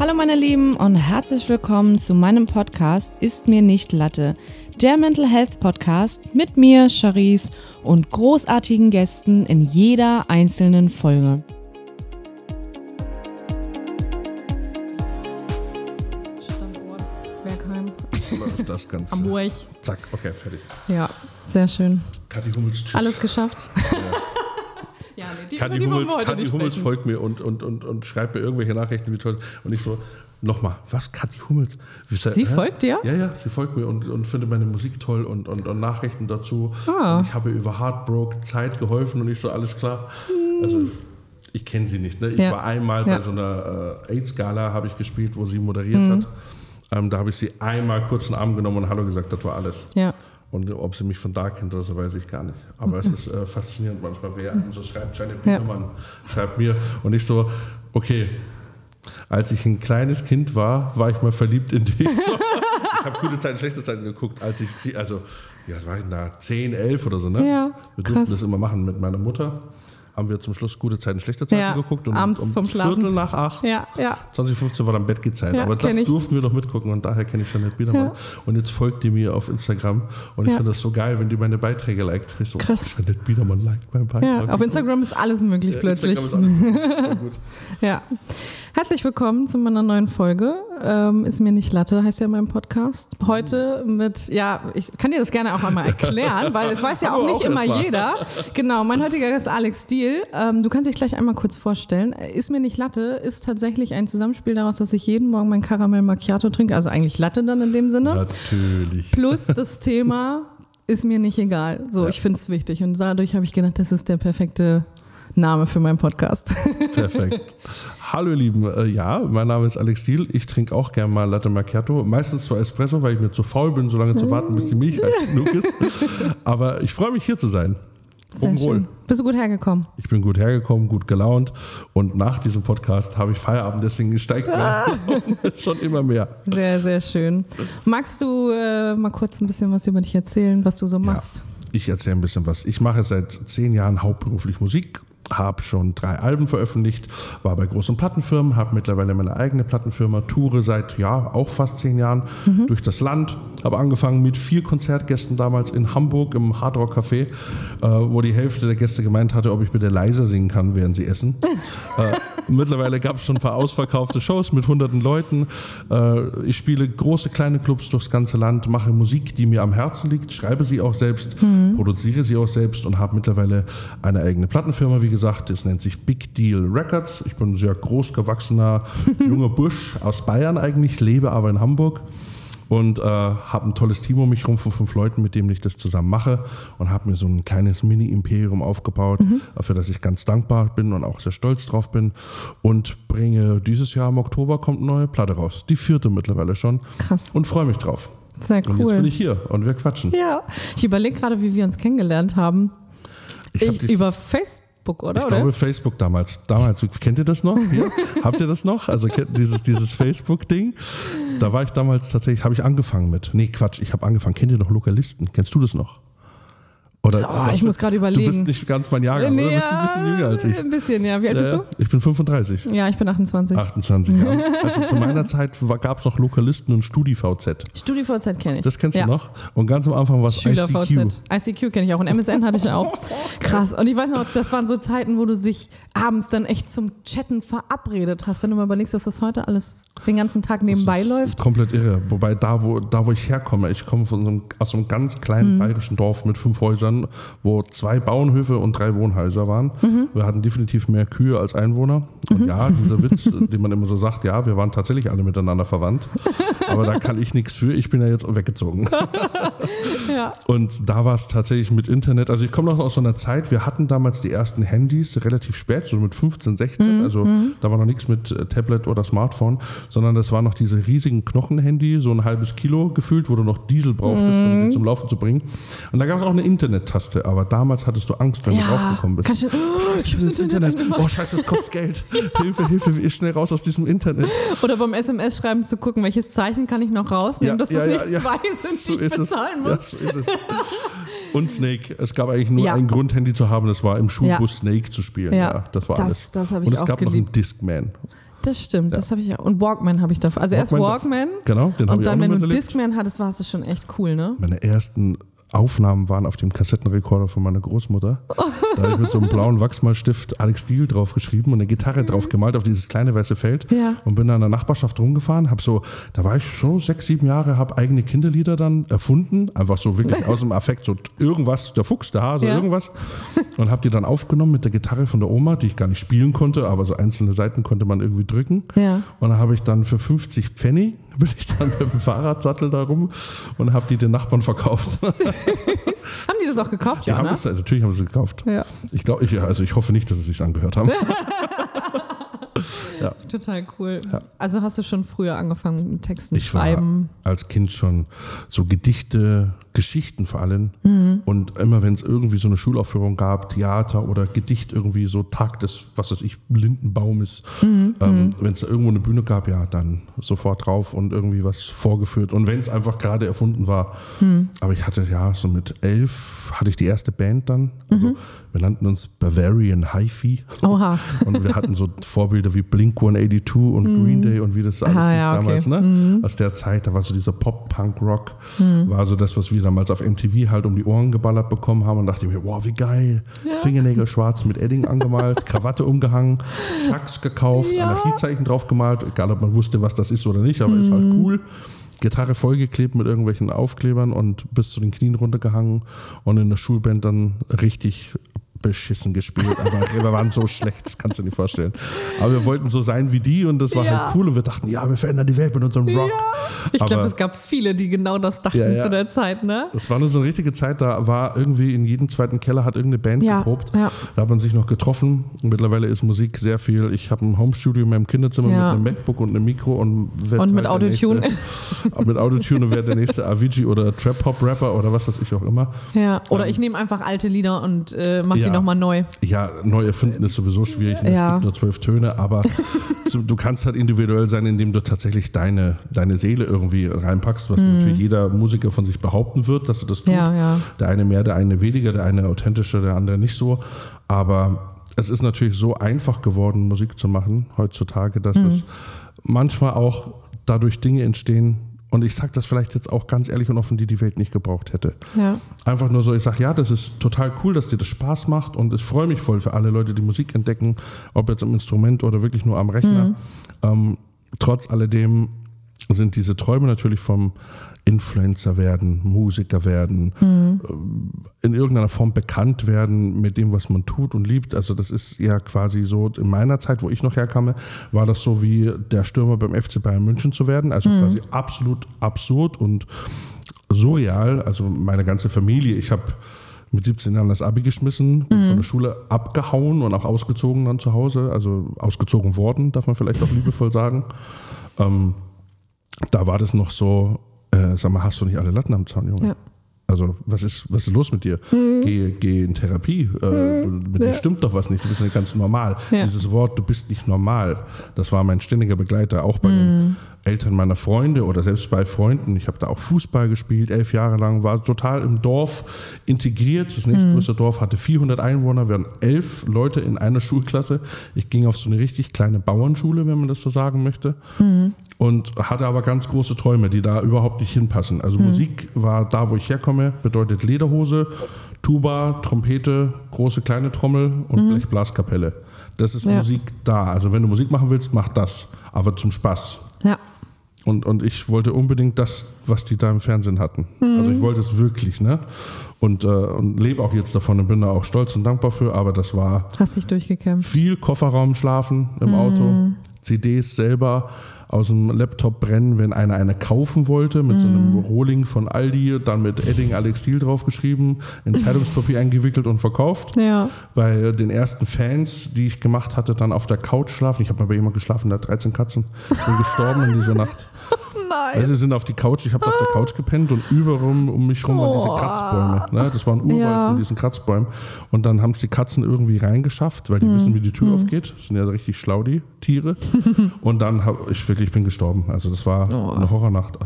Hallo meine Lieben und herzlich willkommen zu meinem Podcast Ist mir nicht Latte, der Mental Health Podcast mit mir, Charisse und großartigen Gästen in jeder einzelnen Folge. Standort Bergheim. das Ganze. Hamburg. Zack, okay, fertig. Ja, sehr schön. Kathi Hummels, tschüss. Alles geschafft. Nee, die, über die Hummels, nicht Hummels folgt mir und, und, und, und schreibt mir irgendwelche Nachrichten, wie toll. Und ich so, nochmal, was, Kathi Hummels? Das- Sie hä? folgt dir? Ja, ja, sie folgt mir und, und findet meine Musik toll und, und, und Nachrichten dazu. Ah. Und ich habe ihr über Heartbroke Zeit geholfen und ich so, alles klar. Also, ich kenne sie nicht. Ne? Ich Ja. war einmal Ja. bei so einer äh, AIDS-Gala, habe ich gespielt, wo sie moderiert hat. Ähm, da habe ich sie einmal kurz in den Arm genommen und Hallo gesagt, das war alles. Ja. Und ob sie mich von da kennt oder so, weiß ich gar nicht. Aber es ist äh, faszinierend manchmal, wer einem so schreibt. Janet Ja. Biedermann schreibt mir und ich so, okay, als ich ein kleines Kind war, war ich mal verliebt in dich. ich habe gute Zeiten, schlechte Zeiten geguckt, als ich, die, also, alt war ich da? 10, 11 oder so, ne? Ja, Wir durften krass. das immer machen mit meiner Mutter. Haben wir zum Schluss gute Zeiten, schlechte Zeiten Ja, geguckt und abends um vom Schlafen. Viertel nach acht Ja, ja. 2015 war dann Bettgehzeit, Ja, aber das durften wir noch mitgucken und daher kenne ich Janet Biedermann. Ja. Und jetzt folgt die mir auf Instagram und ich finde das so geil, wenn die meine Beiträge liked. Ich so, Krass. Janet Biedermann liked meinen Beitrag. Auf Instagram ist alles möglich plötzlich. Instagram ist alles gut. Ja. Herzlich willkommen zu meiner neuen Folge. Ähm, ist mir nicht Latte, heißt ja in meinem Podcast. Heute mit, ja, ich kann dir das gerne auch einmal erklären, weil es weiß ja auch nicht auch immer jeder. Genau, mein heutiger Gast ist Alex Stiel. Ähm, du kannst dich gleich einmal kurz vorstellen. Ist mir nicht Latte ist tatsächlich ein Zusammenspiel daraus, dass ich jeden Morgen mein Karamell Macchiato trinke, also eigentlich Latte dann in dem Sinne. Natürlich. Plus das Thema ist mir nicht egal. So, ich finde es wichtig. Und dadurch habe ich gedacht, das ist der perfekte Name für meinen Podcast. Perfekt. Hallo ihr Lieben, äh, ja, mein Name ist Alex Diel. Ich trinke auch gerne mal Latte Macchiato. Meistens zwar Espresso, weil ich mir zu faul bin, so lange zu warten, bis die Milch heiß genug ist. Aber ich freue mich hier zu sein. Sehr wohl. schön. Bist du gut hergekommen? Ich bin gut hergekommen, gut gelaunt und nach diesem Podcast habe ich Feierabend, deswegen steigt mir schon immer mehr. Sehr, sehr schön. Magst du äh, mal kurz ein bisschen was über dich erzählen, was du so machst? Ich erzähle ein bisschen was. Ich mache seit zehn Jahren hauptberuflich Musik, habe schon drei Alben veröffentlicht, war bei großen Plattenfirmen, habe mittlerweile meine eigene Plattenfirma, toure seit ja auch fast zehn Jahren durch das Land. Habe angefangen mit vier Konzertgästen damals in Hamburg im Hard Rock Café, äh, wo die Hälfte der Gäste gemeint hatte, ob ich bitte leiser singen kann, während sie essen. äh, mittlerweile gab es schon ein paar ausverkaufte Shows mit hunderten Leuten. Äh, ich spiele große, kleine Clubs durchs ganze Land, mache Musik, die mir am Herzen liegt, schreibe sie auch selbst, produziere sie auch selbst und habe mittlerweile eine eigene Plattenfirma, wie gesagt. Das nennt sich Big Deal Records. Ich bin ein sehr groß gewachsener junger Bursch aus Bayern eigentlich, lebe aber in Hamburg und äh, habe ein tolles Team um mich herum von fünf Leuten, mit denen ich das zusammen mache und habe mir so ein kleines Mini-Imperium aufgebaut, für das ich ganz dankbar bin und auch sehr stolz drauf bin und bringe dieses Jahr im Oktober kommt eine neue Platte raus, die vierte mittlerweile schon Krass. und freue mich drauf. Sehr Und jetzt bin cool. ich hier und wir quatschen. Ja, ich überlege gerade, wie wir uns kennengelernt haben. Ich Ich, über Facebook, oder? Ich oder? glaube Facebook damals. Damals, kennt ihr das noch? Hier? Habt ihr das noch? Also dieses, dieses Facebook-Ding? Da war ich damals tatsächlich, habe ich angefangen mit. Nee, Quatsch, ich habe angefangen. Kennt ihr noch Lokalisten? Kennst du das noch? Oder Oh, ich muss gerade Du überlegen. bist nicht ganz mein Jahrgang, oder? Du bist ein bisschen jünger als ich. Ein bisschen, ja. Wie alt bist du? Ich bin 35. Ja, ich bin 28. 28 Jahre. Also zu meiner Zeit gab es noch Lokalisten und StudiVZ. StudiVZ kenne ich. Das kennst ja. du noch? Und ganz am Anfang war es ICQ. ICQ kenne ich auch und MSN hatte ich auch. Krass. Und ich weiß noch, das waren so Zeiten, wo du dich abends dann echt zum Chatten verabredet hast, wenn du mal überlegst, dass das heute alles den ganzen Tag nebenbei läuft. Komplett irre. Wobei da, wo, da, wo ich herkomme, ich komme von so einem, aus so einem ganz Mhm. kleinen bayerischen Dorf mit fünf Häusern, wo zwei Bauernhöfe und drei Wohnhäuser waren. Mhm. Wir hatten definitiv mehr Kühe als Einwohner. Und ja, dieser Witz, den man immer so sagt, ja, wir waren tatsächlich alle miteinander verwandt. Aber da kann ich nichts für. Ich bin ja jetzt weggezogen. Ja. Und da war es tatsächlich mit Internet. Also ich komme noch aus so einer Zeit, wir hatten damals die ersten Handys relativ spät, so mit 15, 16. Also da war noch nichts mit äh, Tablet oder Smartphone, sondern das waren noch diese riesigen Knochenhandy, so ein halbes Kilo gefühlt, wo du noch Diesel brauchtest, um die zum Laufen zu bringen. Und da gab es auch eine Internet-Taste, aber damals hattest du Angst, wenn du draufgekommen bist. Kannst du, oh, ich hab's Internet, Internet. Oh scheiße, das kostet Geld. Hilfe, Hilfe, schnell raus aus diesem Internet. Oder beim SMS-Schreiben zu gucken, welches Zeichen kann ich noch rausnehmen, dass das nicht zwei sind, So die ich es. bezahlen Ja, muss. so ist es. Und Snake. Es gab eigentlich nur Ja. ein Grundhandy zu haben, das war im Schulbus Ja. Snake zu spielen. Ja. Ja, das war Das- alles. das Und es auch gab noch geliebt. einen Discman. Das stimmt, das habe ich ja. Und Walkman habe ich davor. Also erst Walkman Walkman. Genau, den habe Und ich auch dann, noch wenn du miterlebt. Discman hattest, warst du schon echt cool, ne? Meine ersten Aufnahmen waren auf dem Kassettenrekorder von meiner Großmutter. Da habe ich mit so einem blauen Wachsmalstift Alex Diel draufgeschrieben und eine Gitarre drauf gemalt auf dieses kleine weiße Feld Ja. und bin dann in der Nachbarschaft rumgefahren. Hab so, da war ich so sechs, sieben Jahre, habe eigene Kinderlieder dann erfunden, einfach so wirklich aus dem Affekt, so irgendwas, der Fuchs, der Hase, Ja. irgendwas und habe die dann aufgenommen mit der Gitarre von der Oma, die ich gar nicht spielen konnte, aber so einzelne Seiten konnte man irgendwie drücken. Ja. Und dann habe ich dann für 50 Pfennig bin ich dann mit dem Fahrradsattel da rum und habe die den Nachbarn verkauft. Haben die das auch gekauft, Die haben ne? es, natürlich haben sie es gekauft. Ja. Ich glaube, ich, also ich hoffe nicht, dass sie es sich angehört haben. Total cool. Also hast du schon früher angefangen mit Texten Ich war schreiben? als Kind schon so Gedichte, Geschichten vor allem. Mhm. Und immer wenn es irgendwie so eine Schulaufführung gab, Theater oder Gedicht irgendwie so Tag des, was weiß ich, Lindenbaumes, Mhm. ähm, wenn es da irgendwo eine Bühne gab, ja, dann sofort drauf und irgendwie was vorgeführt. Und wenn es einfach gerade erfunden war. Mhm. Aber ich hatte ja so mit elf hatte ich die erste Band dann. Also Mhm. wir nannten uns Bavarian Hi-Fi. Oha. Und wir hatten so Vorbilder wie Blink 182 und Green Day und wie das alles Ah, hieß ja, okay. damals, ne? Aus der Zeit, da war so dieser Pop-Punk-Rock, war so das, was wir damals auf MTV halt um die Ohren geballert bekommen haben und dachte ich mir, wow, wie geil. Fingernägel schwarz mit Edding angemalt, Krawatte umgehangen, Chucks gekauft, Ja. Anarchiezeichen drauf gemalt, egal ob man wusste, was das ist oder nicht, aber ist halt cool. Gitarre vollgeklebt mit irgendwelchen Aufklebern und bis zu den Knien runtergehangen und in der Schulband dann richtig beschissen gespielt. Aber wir waren so schlecht, das kannst du dir nicht vorstellen. Aber wir wollten so sein wie die und das war Ja. halt cool und wir dachten, ja, wir verändern die Welt mit unserem Rock. Ich glaube, es gab viele, die genau das dachten Ja, ja. zu der Zeit, ne? Das war nur so eine richtige Zeit, da war irgendwie in jedem zweiten Keller hat irgendeine Band Ja, geprobt. ja. Da hat man sich noch getroffen. Mittlerweile ist Musik sehr viel. Ich habe ein Homestudio in meinem Kinderzimmer Ja. mit einem MacBook und einem Mikro und Und mit halt Autotune. Nächste, mit Autotune und werde der nächste Avicii oder Trap Hop Rapper oder was weiß ich auch immer. Ja. Oder ich nehme einfach alte Lieder und äh, mach die Ja. nochmal neu. Ja, neu erfinden ist sowieso schwierig. ne? Es Ja. gibt nur zwölf Töne, aber du kannst halt individuell sein, indem du tatsächlich deine, deine Seele irgendwie reinpackst, was natürlich jeder Musiker von sich behaupten wird, dass er das tut. Mhm. Ja, ja. Der eine mehr, der eine weniger, der eine authentischer, der andere nicht so. Aber es ist natürlich so einfach geworden, Musik zu machen heutzutage, dass Mhm. es manchmal auch dadurch Dinge entstehen. Und ich sage das vielleicht jetzt auch ganz ehrlich und offen, die die Welt nicht gebraucht hätte. Ja. Einfach nur so, ich sage, ja, das ist total cool, dass dir das Spaß macht und ich freue mich voll für alle Leute, die Musik entdecken, ob jetzt am Instrument oder wirklich nur am Rechner. Ähm, trotz alledem sind diese Träume natürlich vom Influencer werden, Musiker werden, ähm, in irgendeiner Form bekannt werden mit dem, was man tut und liebt. Also das ist ja quasi so, in meiner Zeit, wo ich noch herkam, war das so wie der Stürmer beim FC Bayern München zu werden. Also quasi absolut absurd und surreal. Also meine ganze Familie, ich habe mit 17 Jahren das Abi geschmissen, bin von der Schule abgehauen und auch ausgezogen dann zu Hause. Also ausgezogen worden, darf man vielleicht auch liebevoll sagen. Ähm, da war das noch so, äh, sag mal, hast du nicht alle Latten am Zaun, Junge? Ja. Also, was ist, was ist los mit dir? Geh, geh in Therapie. Äh, du- mit dir stimmt doch was nicht. Du bist nicht ganz normal. Ja. Dieses Wort, du bist nicht normal, das war mein ständiger Begleiter, auch bei den Eltern meiner Freunde oder selbst bei Freunden. Ich habe da auch Fußball gespielt, elf Jahre lang, war total im Dorf integriert. Das nächstgrößte Dorf hatte 400 Einwohner. Wir waren elf Leute in einer Schulklasse. Ich ging auf so eine richtig kleine Bauernschule, wenn man das so sagen möchte und hatte aber ganz große Träume, die da überhaupt nicht hinpassen. Also Musik war da, wo ich herkomme, bedeutet Lederhose, Tuba, Trompete, große kleine Trommel und Blechblaskapelle. Das ist Ja. Musik da. Also wenn du Musik machen willst, mach das, aber zum Spaß. Ja. Und, und ich wollte unbedingt das, was die da im Fernsehen hatten. Also ich wollte es wirklich, ne? Und, äh, und lebe auch jetzt davon und bin da auch stolz und dankbar für, aber das war Hast dich durchgekämpft. viel Kofferraum schlafen im Auto, CDs selber aus dem Laptop brennen, wenn einer eine kaufen wollte, mit so einem Rohling von Aldi, dann mit Edding Alex Steel draufgeschrieben, in Zeitungspapier eingewickelt und verkauft. Ja. Bei den ersten Fans, die ich gemacht hatte, dann auf der Couch schlafen. Ich habe mal bei jemandem geschlafen, der hat 13 Katzen. Bin gestorben in dieser Nacht. Nein. Also sind auf die Couch, ich habe auf der Couch gepennt und überall um mich rum waren diese. Kratzbäume. Ne? Das war ein Urwald Ja. von diesen Kratzbäumen. Und dann haben es die Katzen irgendwie reingeschafft, weil die wissen, wie die Tür aufgeht. Das sind ja richtig schlau, die Tiere. und dann habe ich wirklich, ich bin gestorben. Also das war Oh. eine Horrornacht.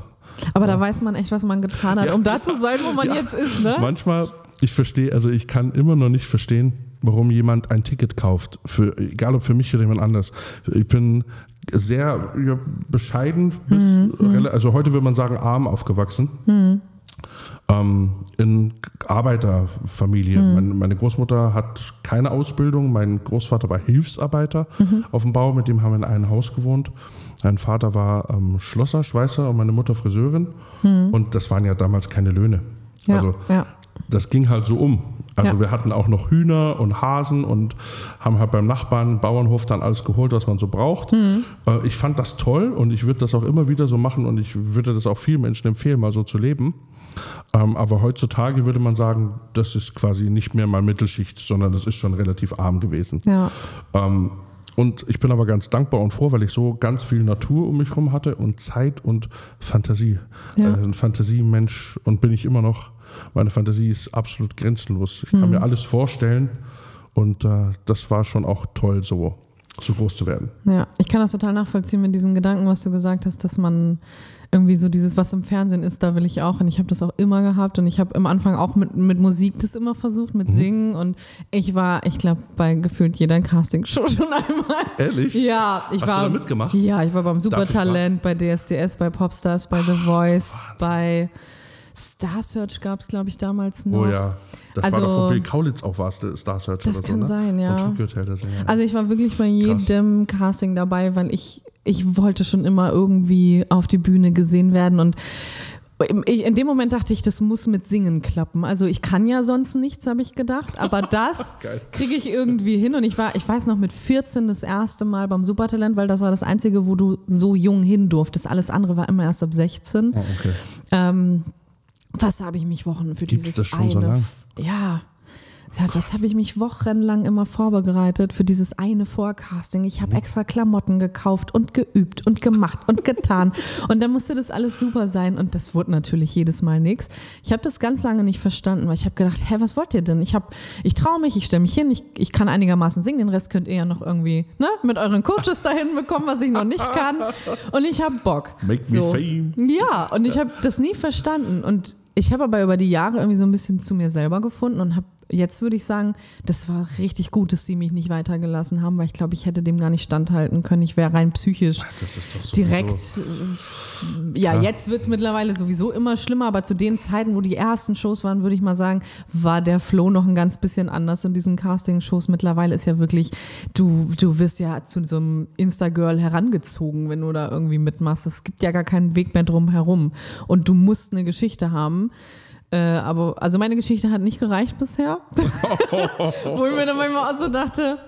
Aber da weiß man echt, was man getan hat, Ja. um da zu sein, wo man Ja. jetzt ist, ne? Manchmal, ich verstehe, also ich kann immer noch nicht verstehen, warum jemand ein Ticket kauft, für, egal ob für mich oder jemand anders. Ich bin sehr ja, bescheiden, bis, Mhm, rela- also heute würde man sagen arm aufgewachsen. Ähm, in Arbeiterfamilie. Mhm. Meine, meine Großmutter hat keine Ausbildung, mein Großvater war Hilfsarbeiter Mhm. auf dem Bau, mit dem haben wir in einem Haus gewohnt. Mein Vater war ähm, Schlosser, Schweißer und meine Mutter Friseurin. Und das waren ja damals keine Löhne. Mhm. Ja, also ja. das ging halt so um. Also Ja. wir hatten auch noch Hühner und Hasen und haben halt beim Nachbarn, Bauernhof dann alles geholt, was man so braucht. Mhm. Ich fand das toll und ich würde das auch immer wieder so machen und ich würde das auch vielen Menschen empfehlen, mal so zu leben. Ähm, Aber heutzutage würde man sagen, das ist quasi nicht mehr mal Mittelschicht, sondern das ist schon relativ arm gewesen. Ja. Ähm, und ich bin aber ganz dankbar und froh, weil ich so ganz viel Natur um mich herum hatte und Zeit und Fantasie. Ja. Äh, ein Fantasiemensch und bin ich immer noch. Meine Fantasie ist absolut grenzenlos. Ich kann mir alles vorstellen und äh, das war schon auch toll, so, so groß zu werden. Ja, ich kann das total nachvollziehen mit diesen Gedanken, was du gesagt hast, dass man irgendwie so dieses, was im Fernsehen ist, da will ich auch. Und ich habe das auch immer gehabt und ich habe am Anfang auch mit, mit Musik das immer versucht, Mhm. mit Singen. Und ich war, ich glaube, bei gefühlt jeder Castingshow schon einmal. Ehrlich? Ja, ich Hast war. du da mitgemacht? Ja, ich war beim Supertalent, bei DSDS, bei Popstars, bei The Voice, bei Star Search gab es, glaube ich, damals noch. Oh ja, das Also- war doch von Bill Kaulitz auch was, der Star Search Das oder kann so, ne? sein, ja. Von Hotel, Sänger. Also ich war wirklich bei jedem Casting dabei, weil ich, ich wollte schon immer irgendwie auf die Bühne gesehen werden und in dem Moment dachte ich, das muss mit Singen klappen. Also ich kann ja sonst nichts, habe ich gedacht, aber das kriege ich irgendwie hin. Und ich war, ich weiß noch, mit 14 das erste Mal beim Supertalent, weil das war das Einzige, wo du so jung hin durftest. Alles andere war immer erst ab 16. oh, okay. Ähm, was habe ich mich Wochen für Gibt's dieses das schon eine? so lang? Ja. Ja, was habe ich mich wochenlang immer vorbereitet für dieses eine Forecasting? Ich habe extra Klamotten gekauft und geübt und gemacht und getan. Und dann musste das alles super sein. Und das wurde natürlich jedes Mal nichts. Ich habe das ganz lange nicht verstanden, weil ich habe gedacht, hä, was wollt ihr denn? Ich, hab- ich traue mich, ich stelle mich hin, ich, ich kann einigermaßen singen, den Rest könnt ihr ja noch irgendwie ne, mit euren Coaches dahin bekommen, was ich noch nicht kann. Und ich habe Bock. Make me fame. Ja, und ich habe das nie verstanden. Und ich habe aber über die Jahre irgendwie so ein bisschen zu mir selber gefunden und habe jetzt würde ich sagen, das war richtig gut, dass sie mich nicht weitergelassen haben, weil ich glaube, ich hätte dem gar nicht standhalten können. Ich wäre rein psychisch direkt. äh, Ja, jetzt wird es mittlerweile sowieso immer schlimmer, aber zu den Zeiten, wo die ersten Shows waren, würde ich mal sagen, war der Flow noch ein ganz bisschen anders in diesen Casting-Shows. Mittlerweile ist ja wirklich, du, du wirst ja zu so einem Insta-Girl herangezogen, wenn du da irgendwie mitmachst. Es gibt ja gar keinen Weg mehr drum herum. Und du musst eine Geschichte haben. Äh, aber also meine Geschichte hat nicht gereicht bisher. Wo ich mir dann manchmal auch so dachte,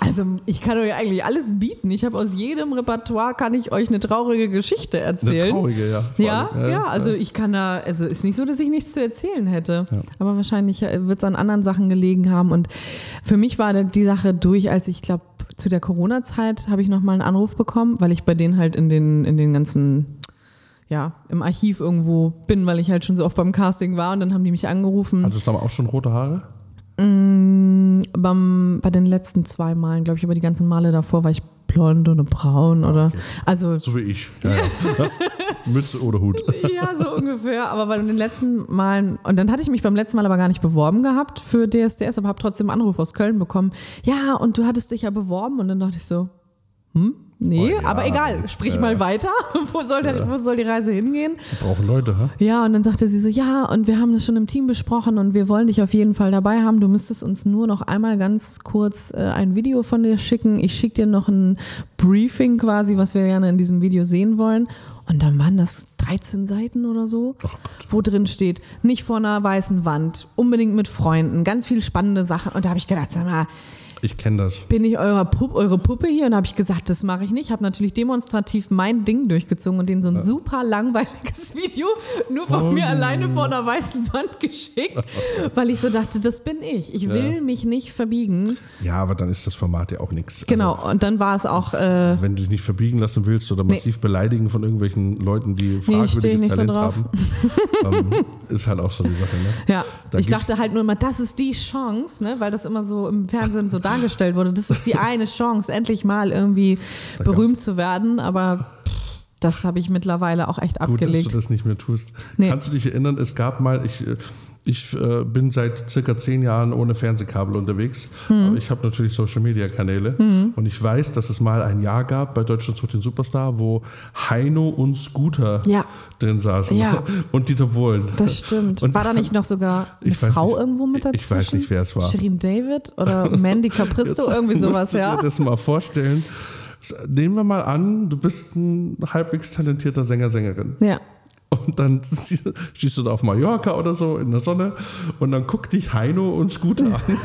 also ich kann euch eigentlich alles bieten. Ich habe aus jedem Repertoire kann ich euch eine traurige Geschichte Eine erzählen. traurige, ja. Ja, allem. ja, also ich kann da, also ist nicht so, dass ich nichts zu erzählen hätte. Aber wahrscheinlich wird es an anderen Sachen gelegen haben. Und für mich war die Sache durch, als ich glaube, zu der Corona-Zeit habe ich nochmal einen Anruf bekommen, weil ich bei denen halt in den, in den ganzen, ja, im Archiv irgendwo bin, weil ich halt schon so oft beim Casting war und dann haben die mich angerufen. Hattest du aber auch schon rote Haare? Beim, bei den letzten zwei Malen, glaube ich, aber die ganzen Male davor war ich blond oder braun oder, also So wie ich. Ja, ja. Mütze oder Hut. Ja, so ungefähr. Aber bei den letzten Malen, und dann hatte ich mich beim letzten Mal aber gar nicht beworben gehabt für DSDS, aber habe trotzdem einen Anruf aus Köln bekommen. Ja, und du hattest dich ja beworben. Und dann dachte ich so, hm, nee, Oh ja, aber egal, sprich ja. mal weiter. wo, soll der, wo soll die Reise hingehen? Brauchen Leute, hä? Ja, und dann sagte sie so, ja, und wir haben das schon im Team besprochen und wir wollen dich auf jeden Fall dabei haben. Du müsstest uns nur noch einmal ganz kurz äh, ein Video von dir schicken. Ich schicke dir noch ein Briefing quasi, was wir gerne in diesem Video sehen wollen. Und dann waren das 13 Seiten oder so, wo drin steht, nicht vor einer weißen Wand, unbedingt mit Freunden, ganz viel spannende Sachen. Und da habe ich gedacht, sag mal, Ich kenne das. bin ich eurer Pup, eure Puppe hier? Und habe ich gesagt, das mache ich nicht. Habe natürlich demonstrativ mein Ding durchgezogen und denen so ein super langweiliges Video nur von Oh. mir alleine vor einer weißen Wand geschickt, weil ich so dachte, das bin ich. Ich will mich nicht verbiegen. Ja, aber dann ist das Format ja auch nichts. Genau. Und dann war es auch, äh, Wenn du dich nicht verbiegen lassen willst oder massiv beleidigen von irgendwelchen Leuten, die fragwürdiges nicht so Talent drauf. haben, ähm, ist halt auch so die Sache. Ne? ja, Da ich dachte halt nur immer, das ist die Chance, ne? weil das immer so im Fernsehen so dargestellt wurde. Das ist die eine Chance, endlich mal irgendwie berühmt zu werden. Aber das habe ich mittlerweile auch echt Gut, dass abgelegt. du das nicht mehr tust. Nee. Kannst du dich erinnern, es gab mal, ich, äh, Ich äh, bin seit circa zehn Jahren ohne Fernsehkabel unterwegs. Mhm. Aber ich habe natürlich Social Media Kanäle. Mhm. Und ich weiß, dass es mal ein Jahr gab bei Deutschland sucht den Superstar, wo Heino und Scooter ja. drin saßen. Ja. Und Dieter Bohlen. Das stimmt. Und war da nicht noch sogar eine Frau nicht, irgendwo mit dazu? Ich weiß nicht, wer es war. Shirin David oder Mandy Capristo, irgendwie sowas, ja. Ich mir das mal vorstellen. Nehmen wir mal an, du bist ein halbwegs talentierter Sänger, Sängerin. Ja. Und dann stehst du da auf Mallorca oder so in der Sonne und dann guckt dich Heino und Scooter an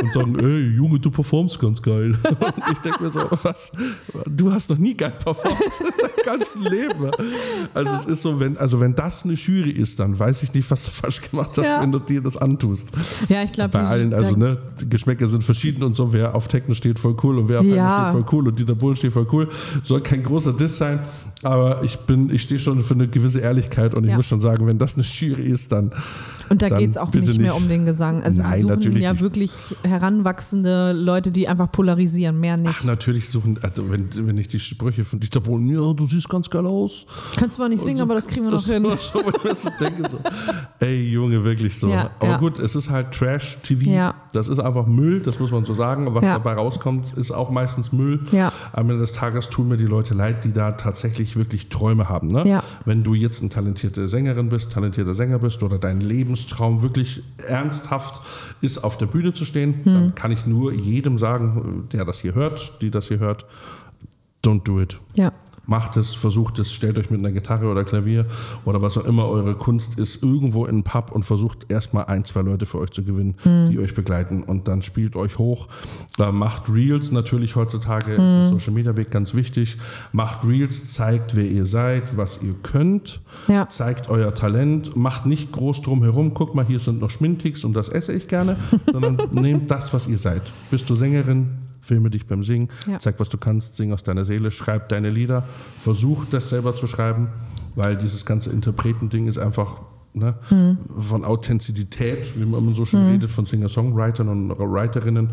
und sagen, ey Junge, du performst ganz geil. Und ich denke mir so, was? Du hast noch nie geil performt in deinem ganzen Leben. Also es ist so, wenn, also wenn das eine Jury ist, dann weiß ich nicht, was du falsch gemacht hast, ja. wenn du dir das antust. Ja, ich glaube. Bei allen, also ne, Geschmäcker sind verschieden und so, wer auf Techno steht, voll cool und wer auf ja. steht, voll cool und Dieter Bull steht voll cool. Soll kein großer Diss sein, aber ich bin, ich stehe schon für eine gewisse Ehrlichkeit und ich ja. muss schon sagen, wenn das eine Jury ist, dann. Und da geht es auch nicht mehr um den Gesang. Also Nein, wir suchen ja nicht. wirklich heranwachsende Leute, die einfach polarisieren, mehr nicht. Ach, natürlich suchen, also wenn, wenn ich die Sprüche von Dieter Bohlen, ja, du siehst ganz geil aus. Kannst zwar nicht singen, so, aber das kriegen wir noch hin. So, denke so, ey Junge, wirklich so. Ja, aber ja. gut, es ist halt Trash-TV. Ja. Das ist einfach Müll, das muss man so sagen. Was dabei rauskommt, ist auch meistens Müll. Am Ende des Tages tun mir die Leute leid, die da tatsächlich wirklich Träume haben. Ne? Wenn du jetzt eine talentierte Sängerin bist, talentierter Sänger bist oder dein Lebenstraum wirklich ernsthaft ist, auf der Bühne zu stehen, hm. dann kann ich nur jedem sagen, der das hier hört, die das hier hört, don't do it. Ja macht es, versucht es, stellt euch mit einer Gitarre oder Klavier oder was auch immer eure Kunst ist, irgendwo in einen Pub und versucht erstmal ein, zwei Leute für euch zu gewinnen, mhm. die euch begleiten und dann spielt euch hoch. Äh, macht Reels natürlich heutzutage, mhm. ist der Social Media Weg ganz wichtig. Macht Reels, zeigt, wer ihr seid, was ihr könnt, ja. zeigt euer Talent, macht nicht groß drum herum, guck mal, hier sind noch Schminticks und das esse ich gerne, sondern nehmt das, was ihr seid. Bist du Sängerin, filme dich beim Singen, ja. zeig, was du kannst, sing aus deiner Seele, schreib deine Lieder, versuch das selber zu schreiben, weil dieses ganze Interpretending ist einfach ne, mhm. von Authentizität, wie man immer so schön mhm. redet, von Singer-Songwritern und Writerinnen.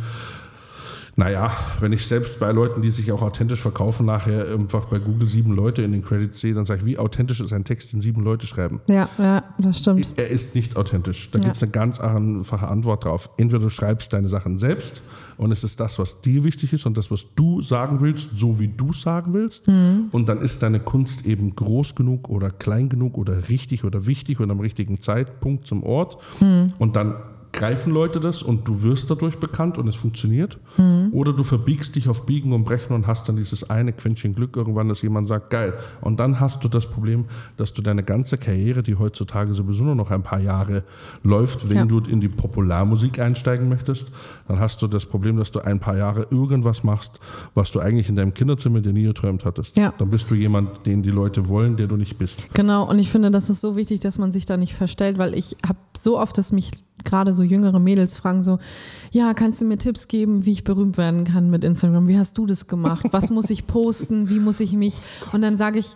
Naja, wenn ich selbst bei Leuten, die sich auch authentisch verkaufen, nachher einfach bei Google sieben Leute in den Credits sehe, dann sage ich, wie authentisch ist ein Text, den sieben Leute schreiben? Ja, ja, das stimmt. Er ist nicht authentisch. Da ja. gibt es eine ganz einfache Antwort drauf. Entweder du schreibst deine Sachen selbst und es ist das, was dir wichtig ist und das, was du sagen willst, so wie du es sagen willst. Mhm. Und dann ist deine Kunst eben groß genug oder klein genug oder richtig oder wichtig und am richtigen Zeitpunkt zum Ort. Mhm. Und dann greifen Leute das und du wirst dadurch bekannt und es funktioniert. Mhm. Oder du verbiegst dich auf Biegen und Brechen und hast dann dieses eine Quäntchen Glück irgendwann, dass jemand sagt, geil. Und dann hast du das Problem, dass du deine ganze Karriere, die heutzutage sowieso nur noch ein paar Jahre läuft, wenn ja. du in die Popularmusik einsteigen möchtest, dann hast du das Problem, dass du ein paar Jahre irgendwas machst, was du eigentlich in deinem Kinderzimmer dir nie geträumt hattest. Ja. Dann bist du jemand, den die Leute wollen, der du nicht bist. Genau, und ich finde, das ist so wichtig, dass man sich da nicht verstellt, weil ich habe so oft, dass mich gerade so jüngere Mädels fragen so, ja, kannst du mir Tipps geben, wie ich berühmt werden kann mit Instagram? Wie hast du das gemacht? Was muss ich posten? Wie muss ich mich? Und dann sage ich,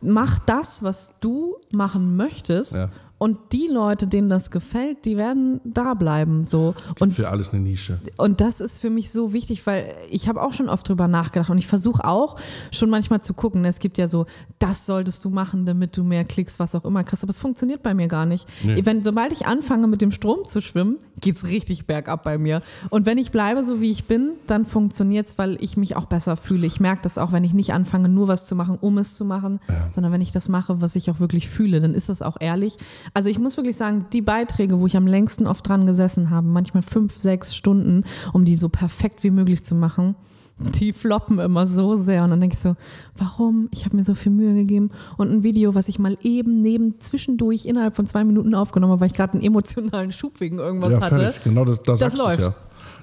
mach das, was du machen möchtest. Ja. Und die Leute, denen das gefällt, die werden da bleiben. So. und für alles eine Nische. Und das ist für mich so wichtig, weil ich habe auch schon oft drüber nachgedacht und ich versuche auch schon manchmal zu gucken. Es gibt ja so, das solltest du machen, damit du mehr Klicks, was auch immer kriegst. Aber es funktioniert bei mir gar nicht. Nee. Wenn, sobald ich anfange, mit dem Strom zu schwimmen, geht es richtig bergab bei mir. Und wenn ich bleibe, so wie ich bin, dann funktioniert es, weil ich mich auch besser fühle. Ich merke das auch, wenn ich nicht anfange, nur was zu machen, um es zu machen, ja. sondern wenn ich das mache, was ich auch wirklich fühle, dann ist das auch ehrlich. Also ich muss wirklich sagen, die Beiträge, wo ich am längsten oft dran gesessen habe, manchmal fünf, sechs Stunden, um die so perfekt wie möglich zu machen, die floppen immer so sehr. Und dann denke ich so, warum? Ich habe mir so viel Mühe gegeben. Und ein Video, was ich mal eben neben zwischendurch innerhalb von zwei Minuten aufgenommen habe, weil ich gerade einen emotionalen Schub wegen irgendwas ja, hatte. Genau, das, das, das läuft. Ja.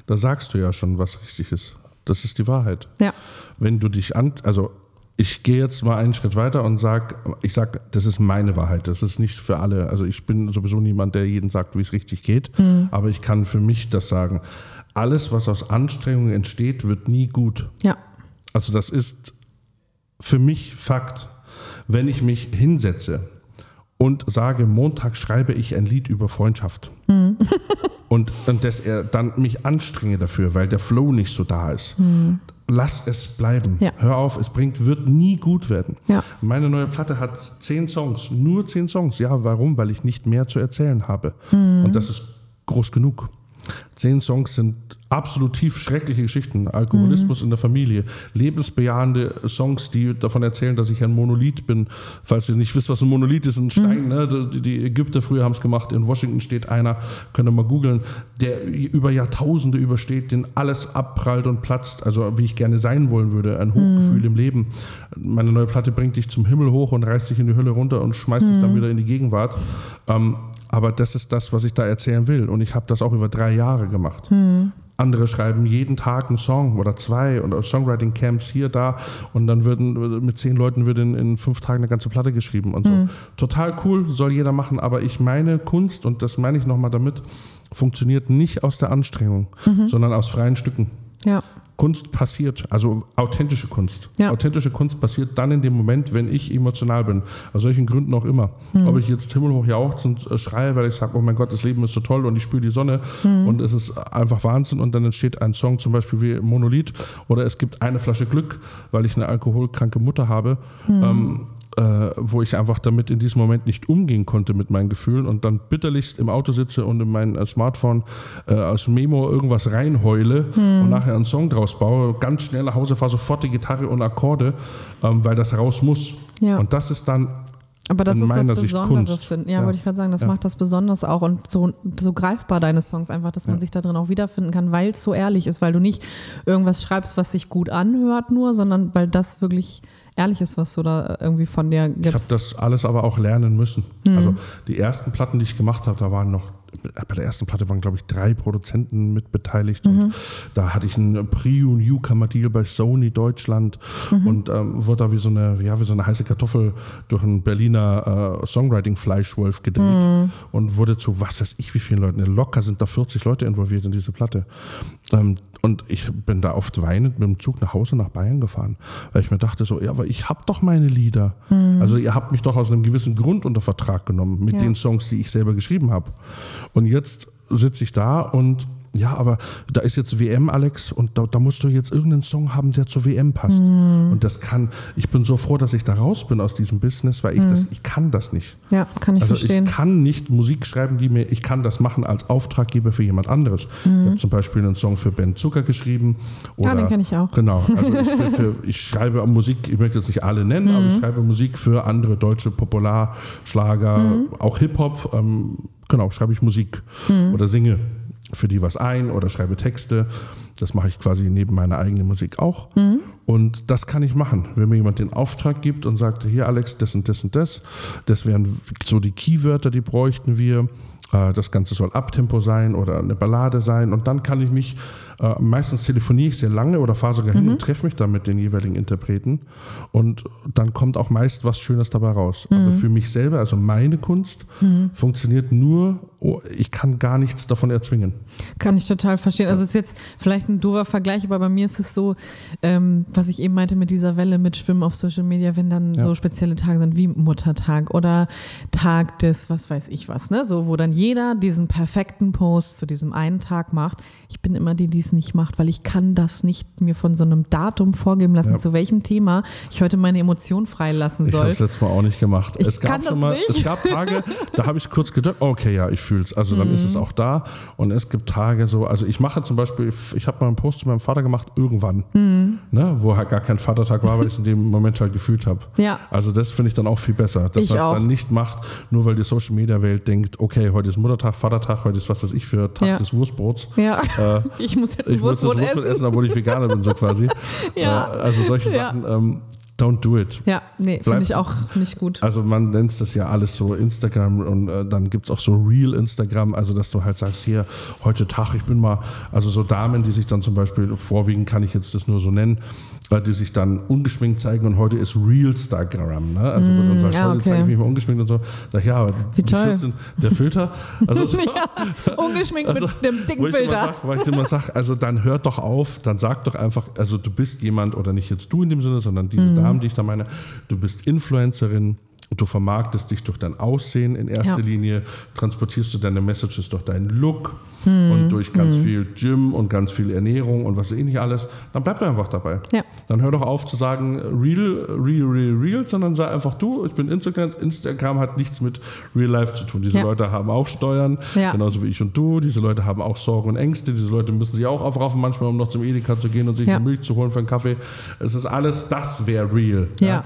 Da sagst du ja schon, was richtig ist. Das ist die Wahrheit. Ja. Wenn du dich an, also ich gehe jetzt mal einen Schritt weiter und sage, ich sage, das ist meine Wahrheit, das ist nicht für alle. Also ich bin sowieso niemand, der jeden sagt, wie es richtig geht, mhm. aber ich kann für mich das sagen. Alles, was aus Anstrengung entsteht, wird nie gut. Ja. Also das ist für mich Fakt. Wenn ich mich hinsetze und sage, Montag schreibe ich ein Lied über Freundschaft. Mhm. und, und dass er dann mich anstrenge dafür, weil der Flow nicht so da ist. Mhm lass es bleiben. Ja. Hör auf, es bringt, wird nie gut werden. Ja. Meine neue Platte hat zehn Songs, nur zehn Songs. Ja, warum? Weil ich nicht mehr zu erzählen habe. Mhm. Und das ist groß genug. Zehn Songs sind absolut tief schreckliche Geschichten. Alkoholismus Mhm. in der Familie, lebensbejahende Songs, die davon erzählen, dass ich ein Monolith bin. Falls ihr nicht wisst, was ein Monolith ist, ein Stein. Ne? Die, Ägypter früher haben es gemacht. In Washington steht einer, könnt ihr mal googeln, der über Jahrtausende übersteht, den alles abprallt und platzt. Also wie ich gerne sein wollen würde. Ein Hochgefühl im Leben. Meine neue Platte bringt dich zum Himmel hoch und reißt dich in die Hölle runter und schmeißt dich dann wieder in die Gegenwart. Ähm, aber das ist das, was ich da erzählen will. Und ich habe das auch über drei Jahre gemacht. Andere schreiben jeden Tag einen Song oder zwei und Songwriting-Camps hier, da. Und dann würden mit zehn Leuten wird in, in fünf Tagen eine ganze Platte geschrieben und so. Total cool, soll jeder machen. Aber ich meine Kunst, und das meine ich nochmal damit, funktioniert nicht aus der Anstrengung, sondern aus freien Stücken. Ja. Kunst passiert, also authentische Kunst. Ja. Authentische Kunst passiert dann in dem Moment, wenn ich emotional bin. Aus welchen Gründen auch immer. Mhm. Ob ich jetzt himmelhoch jauchzend äh, schreie, weil ich sage, oh mein Gott, das Leben ist so toll und ich spüre die Sonne Mhm. und es ist einfach Wahnsinn und dann entsteht ein Song zum Beispiel wie Monolith oder es gibt eine Flasche Glück, weil ich eine alkoholkranke Mutter habe. Mhm. Ähm, äh, wo ich einfach damit in diesem Moment nicht umgehen konnte mit meinen Gefühlen und dann bitterlichst im Auto sitze und in mein äh, Smartphone äh, aus Memo irgendwas reinheule und nachher einen Song draus baue, ganz schnell nach Hause fahre, sofort die Gitarre und Akkorde, ähm, weil das raus muss. Ja. Und das ist dann Aber das in ist das Besondere, finde ja, Ja. wollte ich gerade sagen, das Ja. macht das besonders auch und so, so greifbar deine Songs einfach, dass man sich da drin auch wiederfinden kann, weil es so ehrlich ist, weil du nicht irgendwas schreibst, was sich gut anhört nur, sondern weil das wirklich ehrlich ist, was du da irgendwie von dir Ich habe gibst. das alles aber auch lernen müssen. Mhm. Also die ersten Platten, die ich gemacht habe, da waren noch, bei der ersten Platte waren, glaube ich, drei Produzenten mit beteiligt. Mhm. Und da hatte ich einen Pre- und Newcomer-Deal bei Sony Deutschland Mhm. und ähm, wurde da wie so, eine, ja, wie so eine heiße Kartoffel durch einen Berliner äh, Songwriting-Fleischwolf gedreht Mhm. und wurde zu was weiß ich wie vielen Leuten. Locker sind da 40 Leute involviert in diese Platte. Ähm, und ich bin da oft weinend mit dem Zug nach Hause nach Bayern gefahren, weil ich mir dachte so, ja, aber ich habe doch meine Lieder. Also ihr habt mich doch aus einem gewissen Grund unter Vertrag genommen mit Ja. den Songs, die ich selber geschrieben habe. Und jetzt sitze ich da und ja, aber da ist jetzt WM, Alex, und da, da musst du jetzt irgendeinen Song haben, der zur WM passt. Und das kann, ich bin so froh, dass ich da raus bin aus diesem Business, weil ich das, ich kann das nicht. ja, kann ich Also verstehen. ich kann nicht Musik schreiben, die mir, ich kann das machen als Auftraggeber für jemand anderes. Ich habe zum Beispiel einen Song für Ben Zucker geschrieben. Oder, Mhm. den kenn ich auch. Genau. Also ich, für, für, ich schreibe Musik, ich möchte jetzt nicht alle nennen, aber Mhm. ich schreibe Musik für andere deutsche Popularschlager, Mhm. auch Hip-Hop. Ähm, genau, schreibe ich Musik Mhm. oder singe für die was ein oder schreibe Texte. Das mache ich quasi neben meiner eigenen Musik auch. Mhm. Und das kann ich machen. Wenn mir jemand den Auftrag gibt und sagt, hier Alex, das und das und das, das wären so die Keywörter, die bräuchten wir. Äh, Das Ganze soll Abtempo sein oder eine Ballade sein. Und dann kann ich mich, äh, meistens telefoniere ich sehr lange oder fahre sogar hin und treffe mich dann mit den jeweiligen Interpreten. Und dann kommt auch meist was Schönes dabei raus. Aber für mich selber, also meine Kunst, funktioniert nur, oh, ich kann gar nichts davon erzwingen. Kann ich total verstehen. Also es ist jetzt vielleicht ein doofer Vergleich, aber bei mir ist es so, ähm, was ich eben meinte mit dieser Welle mit Schwimmen auf Social Media, wenn dann so spezielle Tage sind wie Muttertag oder Tag des, was weiß ich was, ne? So, wo dann jeder diesen perfekten Post zu diesem einen Tag macht. Ich bin immer die, die es nicht macht, weil ich kann das nicht mir von so einem Datum vorgeben lassen, Ja. zu welchem Thema ich heute meine Emotionen freilassen Ich habe soll. es letztes Mal auch nicht gemacht. Ich es gab das schon mal, nicht. es gab Tage, da habe ich kurz gedacht, okay, ja, ich fühle es. Also dann ist Mhm. es auch da. Und es gibt Tage so, also ich mache zum Beispiel, ich habe mal einen Post zu meinem Vater gemacht, irgendwann, Mhm. ne, wo halt gar kein Vatertag war, weil ich es in dem Moment halt gefühlt habe. Ja. Also das finde ich dann auch viel besser, dass man es dann nicht macht, nur weil die Social Media Welt denkt, okay, heute ist Muttertag, Vatertag, heute ist was weiß ich für Tag Ja. des Wurstbrots. Ja, Äh, ich muss jetzt ich muss das Wurstbrot essen. essen, obwohl ich Veganer bin, so quasi. Ja. Äh, also solche Ja. Sachen, ähm, don't do it. Ja, nee, finde ich auch nicht gut. Also man nennt das ja alles so Instagram und äh, dann gibt es auch so Real Instagram, also dass du halt sagst, hier, heute Tag, ich bin mal, also so Damen, die sich dann zum Beispiel, vorwiegend kann ich jetzt das nur so nennen, äh, die sich dann ungeschminkt zeigen und heute ist Real Instagram, ne? Also wo du dann sagst, ja, heute okay. zeige ich mich mal ungeschminkt und so. Sag, ja, aber Wie toll. 14, der Filter, also so, ja, ungeschminkt also, mit dem dicken wo ich Filter. Sag, weil ich immer sage, also dann hört doch auf, dann sag doch einfach, also du bist jemand oder nicht jetzt du in dem Sinne, sondern diese Mhm. Damen, die ich da meine, du bist Influencerin Du vermarktest dich durch dein Aussehen in erster Ja. Linie, transportierst du deine Messages durch deinen Look Hm. und durch ganz viel Gym und ganz viel Ernährung und was weiß ich nicht alles, dann bleib einfach dabei. Ja. Dann hör doch auf zu sagen real, real, real, real, sondern sei einfach du, ich bin Instagram. Instagram hat nichts mit Real Life zu tun. Diese Ja. Leute haben auch Steuern, genauso wie ich und du. Diese Leute haben auch Sorgen und Ängste. Diese Leute müssen sich auch aufraffen, manchmal, um noch zum Edeka zu gehen und sich eine Milch zu holen für einen Kaffee. Es ist alles, das wäre real. Ja.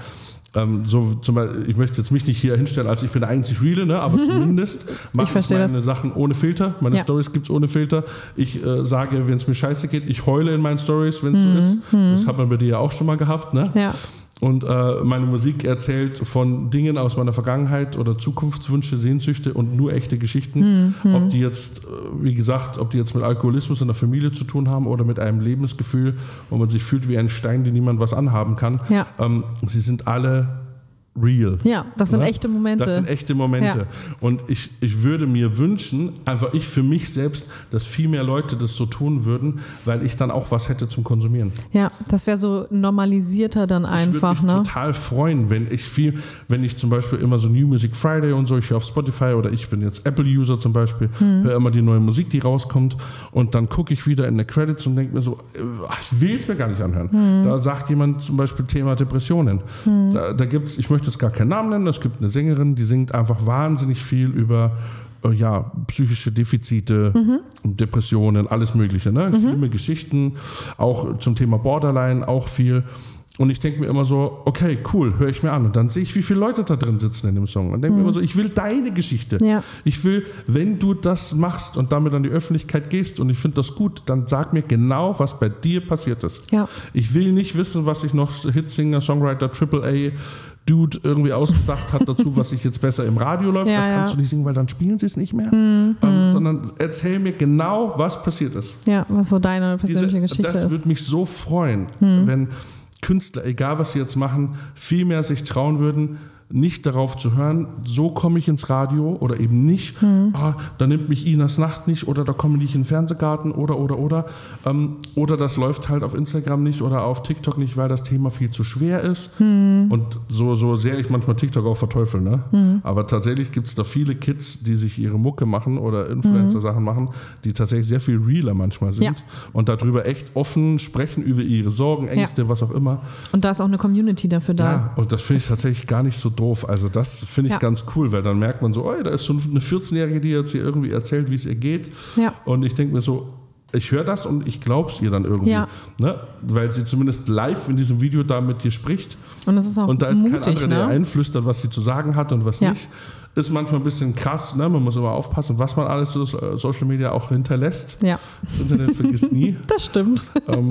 Ähm, so zum Beispiel, ich möchte jetzt mich nicht hier hinstellen, als ich bin der einzig Reale, ne? aber zumindest mache ich, meine das. Sachen ohne Filter. Meine Ja. Stories gibt es ohne Filter. Ich äh, sage, wenn es mir scheiße geht, ich heule in meinen Stories, wenn es so ist. Das hat man bei dir ja auch schon mal gehabt. Ne? Mhm. Ja. Und äh, meine Musik erzählt von Dingen aus meiner Vergangenheit oder Zukunftswünsche, Sehnsüchte und nur echte Geschichten. Mhm. Ob die jetzt, äh, wie gesagt, ob die jetzt mit Alkoholismus in der Familie zu tun haben oder mit einem Lebensgefühl, wo man sich fühlt wie ein Stein, den niemand was anhaben kann. Ja. Ähm, sie sind alle real. Ja, das sind Ne? echte Momente. Das sind echte Momente. Ja. Und ich, ich würde mir wünschen, einfach ich für mich selbst, dass viel mehr Leute das so tun würden, weil ich dann auch was hätte zum Konsumieren. ja, das wäre so normalisierter dann Ich einfach, würde mich ne? total freuen, wenn ich viel, wenn ich zum Beispiel immer so New Music Friday und so, ich auf Spotify oder ich bin jetzt Apple-User zum Beispiel, Hm. höre immer die neue Musik, die rauskommt und dann gucke ich wieder in die Credits und denke mir so, äh, ich will es mir gar nicht anhören. Hm. Da sagt jemand zum Beispiel Thema Depressionen. Da, da gibt es, ich möchte jetzt gar keinen Namen nennen, es gibt eine Sängerin, die singt einfach wahnsinnig viel über äh, ja, psychische Defizite, Depressionen, alles Mögliche. Ne? Schlimme Geschichten, auch zum Thema Borderline, auch viel. Und ich denke mir immer so, okay, cool, höre ich mir an. Und dann sehe ich, wie viele Leute da drin sitzen in dem Song. Und denke mir immer so, ich will deine Geschichte. Ja. Ich will, wenn du das machst und damit an die Öffentlichkeit gehst und ich finde das gut, dann sag mir genau, was bei dir passiert ist. Ja. Ich will nicht wissen, was sich noch Hitsinger, Songwriter, AAA, Dude irgendwie ausgedacht hat dazu, was sich jetzt besser im Radio läuft. Ja, das kannst ja. Mhm. du nicht singen, weil dann spielen sie es nicht mehr. Ähm, sondern erzähl mir genau, was passiert ist. Ja, was so deine persönliche Diese, Geschichte das ist. Hm. würde mich so freuen, wenn Künstler, egal was sie jetzt machen, viel mehr sich trauen würden, nicht darauf zu hören, so komme ich ins Radio oder eben nicht, Hm. ah, da nimmt mich Inas Nacht nicht oder da komme ich nicht in den Fernsehgarten oder oder oder ähm, oder das läuft halt auf Instagram nicht oder auf TikTok nicht, weil das Thema viel zu schwer ist Hm. und so, so sehr ich manchmal TikTok auch verteufel, ne? aber tatsächlich gibt es da viele Kids, die sich ihre Mucke machen oder Influencer-Sachen machen, die tatsächlich sehr viel realer manchmal sind Ja. und darüber echt offen sprechen über ihre Sorgen, Ängste, was auch immer. Und da ist auch eine Community dafür da. Ja, und das finde ich tatsächlich gar nicht so doof. Also das finde ich Ja. ganz cool, weil dann merkt man so, oh, da ist so eine 14-Jährige, die jetzt hier irgendwie erzählt, wie es ihr geht. Ja. Und ich denke mir so, ich höre das und ich glaube es ihr dann irgendwie. Ja. Ne? Weil sie zumindest live in diesem Video da mit dir spricht. Und das ist auch Und da ist kein mutig, anderer, der ne? einflüstert, was sie zu sagen hat und was Ja. nicht. Ist manchmal ein bisschen krass, ne? man muss immer aufpassen, was man alles so Social Media auch hinterlässt. Ja, Das Internet vergisst nie. das stimmt. ähm,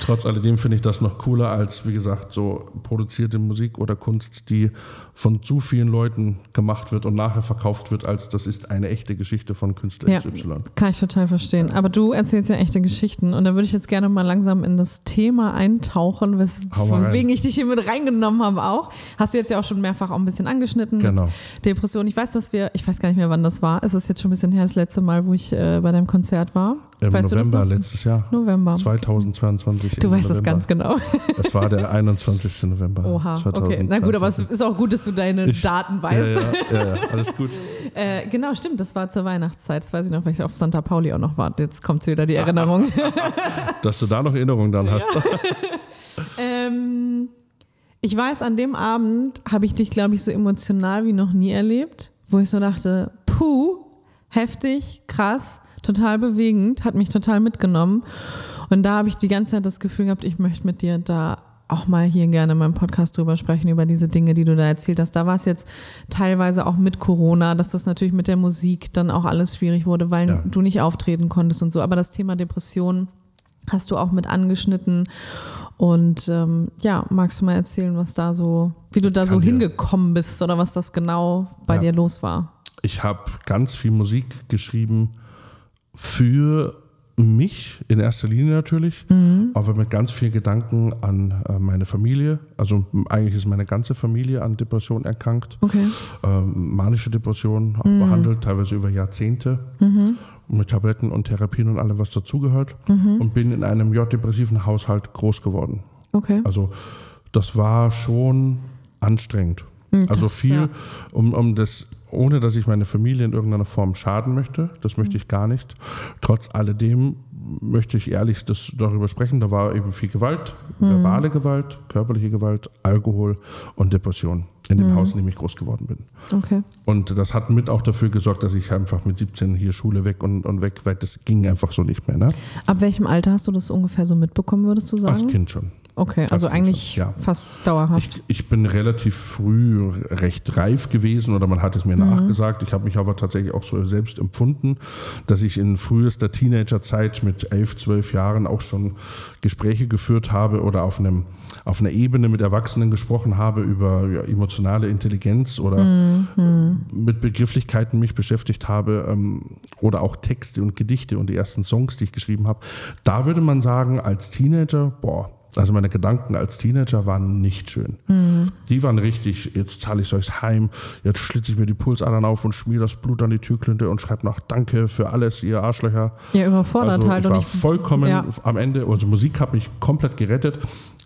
trotz alledem finde ich das noch cooler als, wie gesagt, so produzierte Musik oder Kunst, die von zu vielen Leuten gemacht wird und nachher verkauft wird, als das ist eine echte Geschichte von Künstler Ja, XY. kann ich total verstehen. Aber du erzählst ja echte Geschichten und da würde ich jetzt gerne mal langsam in das Thema eintauchen, wes weswegen ich dich hier mit reingenommen habe auch. Hast du jetzt ja auch schon mehrfach auch ein bisschen angeschnitten. Genau. Depression. Ich weiß, dass wir, ich weiß gar nicht mehr, wann das war. Es ist jetzt schon ein bisschen her, das letzte Mal, wo ich äh, bei deinem Konzert war. Im weißt das November letztes Jahr. November. 2022. Du weißt November. ganz genau. Es war der 21. November. Oha, okay. 2022. Na gut, aber es ist auch gut, dass du deine Ich- Daten weißt. Ja, ja, ja, ja, alles gut. Äh, genau, stimmt, das war zur Weihnachtszeit. Das weiß ich noch, weil ich auf Santa Pauli auch noch war. Jetzt kommt wieder die Erinnerung. Dass du da noch Erinnerungen dann hast. ähm, ich weiß, an dem Abend habe ich dich, glaube ich, so emotional wie noch nie erlebt, wo ich so dachte, puh, heftig, krass, total bewegend, hat mich total mitgenommen. Und da habe ich die ganze Zeit das Gefühl gehabt, ich möchte mit dir da auch mal hier gerne in meinem Podcast drüber sprechen, über diese Dinge, die du da erzählt hast. Da war es jetzt teilweise auch mit Corona, dass das natürlich mit der Musik dann auch alles schwierig wurde, weil Ja. du nicht auftreten konntest und so. Aber das Thema Depression hast du auch mit angeschnitten. Und ähm, ja, magst du mal erzählen, was da so, wie du da so dir- hingekommen bist oder was das genau bei Ja. dir los war? Ich habe ganz viel Musik geschrieben für mich in erster Linie natürlich, Mhm. aber mit ganz viel Gedanken an äh, meine Familie. Also eigentlich ist meine ganze Familie an Depression erkrankt. Okay. Ähm, manische Depression, auch Mhm. behandelt, teilweise über Jahrzehnte. Mit Tabletten und Therapien und allem, was dazugehört. Mhm. Und bin in einem J-depressiven Haushalt groß geworden. Okay. Also das war schon anstrengend. Also das, viel, um, um das, ohne dass ich meine Familie in irgendeiner Form schaden möchte. Das möchte ich gar nicht. Trotz alledem möchte ich ehrlich das darüber sprechen. Da war eben viel Gewalt, verbale Gewalt, körperliche Gewalt, Alkohol und Depression in dem Haus, in dem ich groß geworden bin. Okay. Und das hat mit auch dafür gesorgt, dass ich einfach mit 17 hier Schule weg und, und weg, weil das ging einfach so nicht mehr. Ne? Ab welchem Alter hast du das ungefähr so mitbekommen, würdest du sagen? Als Kind schon. Okay, also eigentlich ja. fast dauerhaft. Ich, ich bin relativ früh recht reif gewesen oder man hat es mir Mhm. nachgesagt. Ich habe mich aber tatsächlich auch so selbst empfunden, dass ich in frühester Teenagerzeit mit elf, zwölf Jahren auch schon Gespräche geführt habe oder auf, einem, auf einer Ebene mit Erwachsenen gesprochen habe über ja, emotionale Intelligenz oder Mhm. mit Begrifflichkeiten mich beschäftigt habe ähm, oder auch Texte und Gedichte und die ersten Songs, die ich geschrieben habe. Da würde man sagen, als Teenager, boah, also meine Gedanken als Teenager waren nicht schön. Die waren richtig, jetzt zahle ich euch heim, jetzt schlitze ich mir die Pulsadern auf und schmier das Blut an die Türklinte und schreibe noch Danke für alles, ihr Arschlöcher. Ja, überfordert also halt. Ich und war ich, vollkommen ja. am Ende, also Musik hat mich komplett gerettet.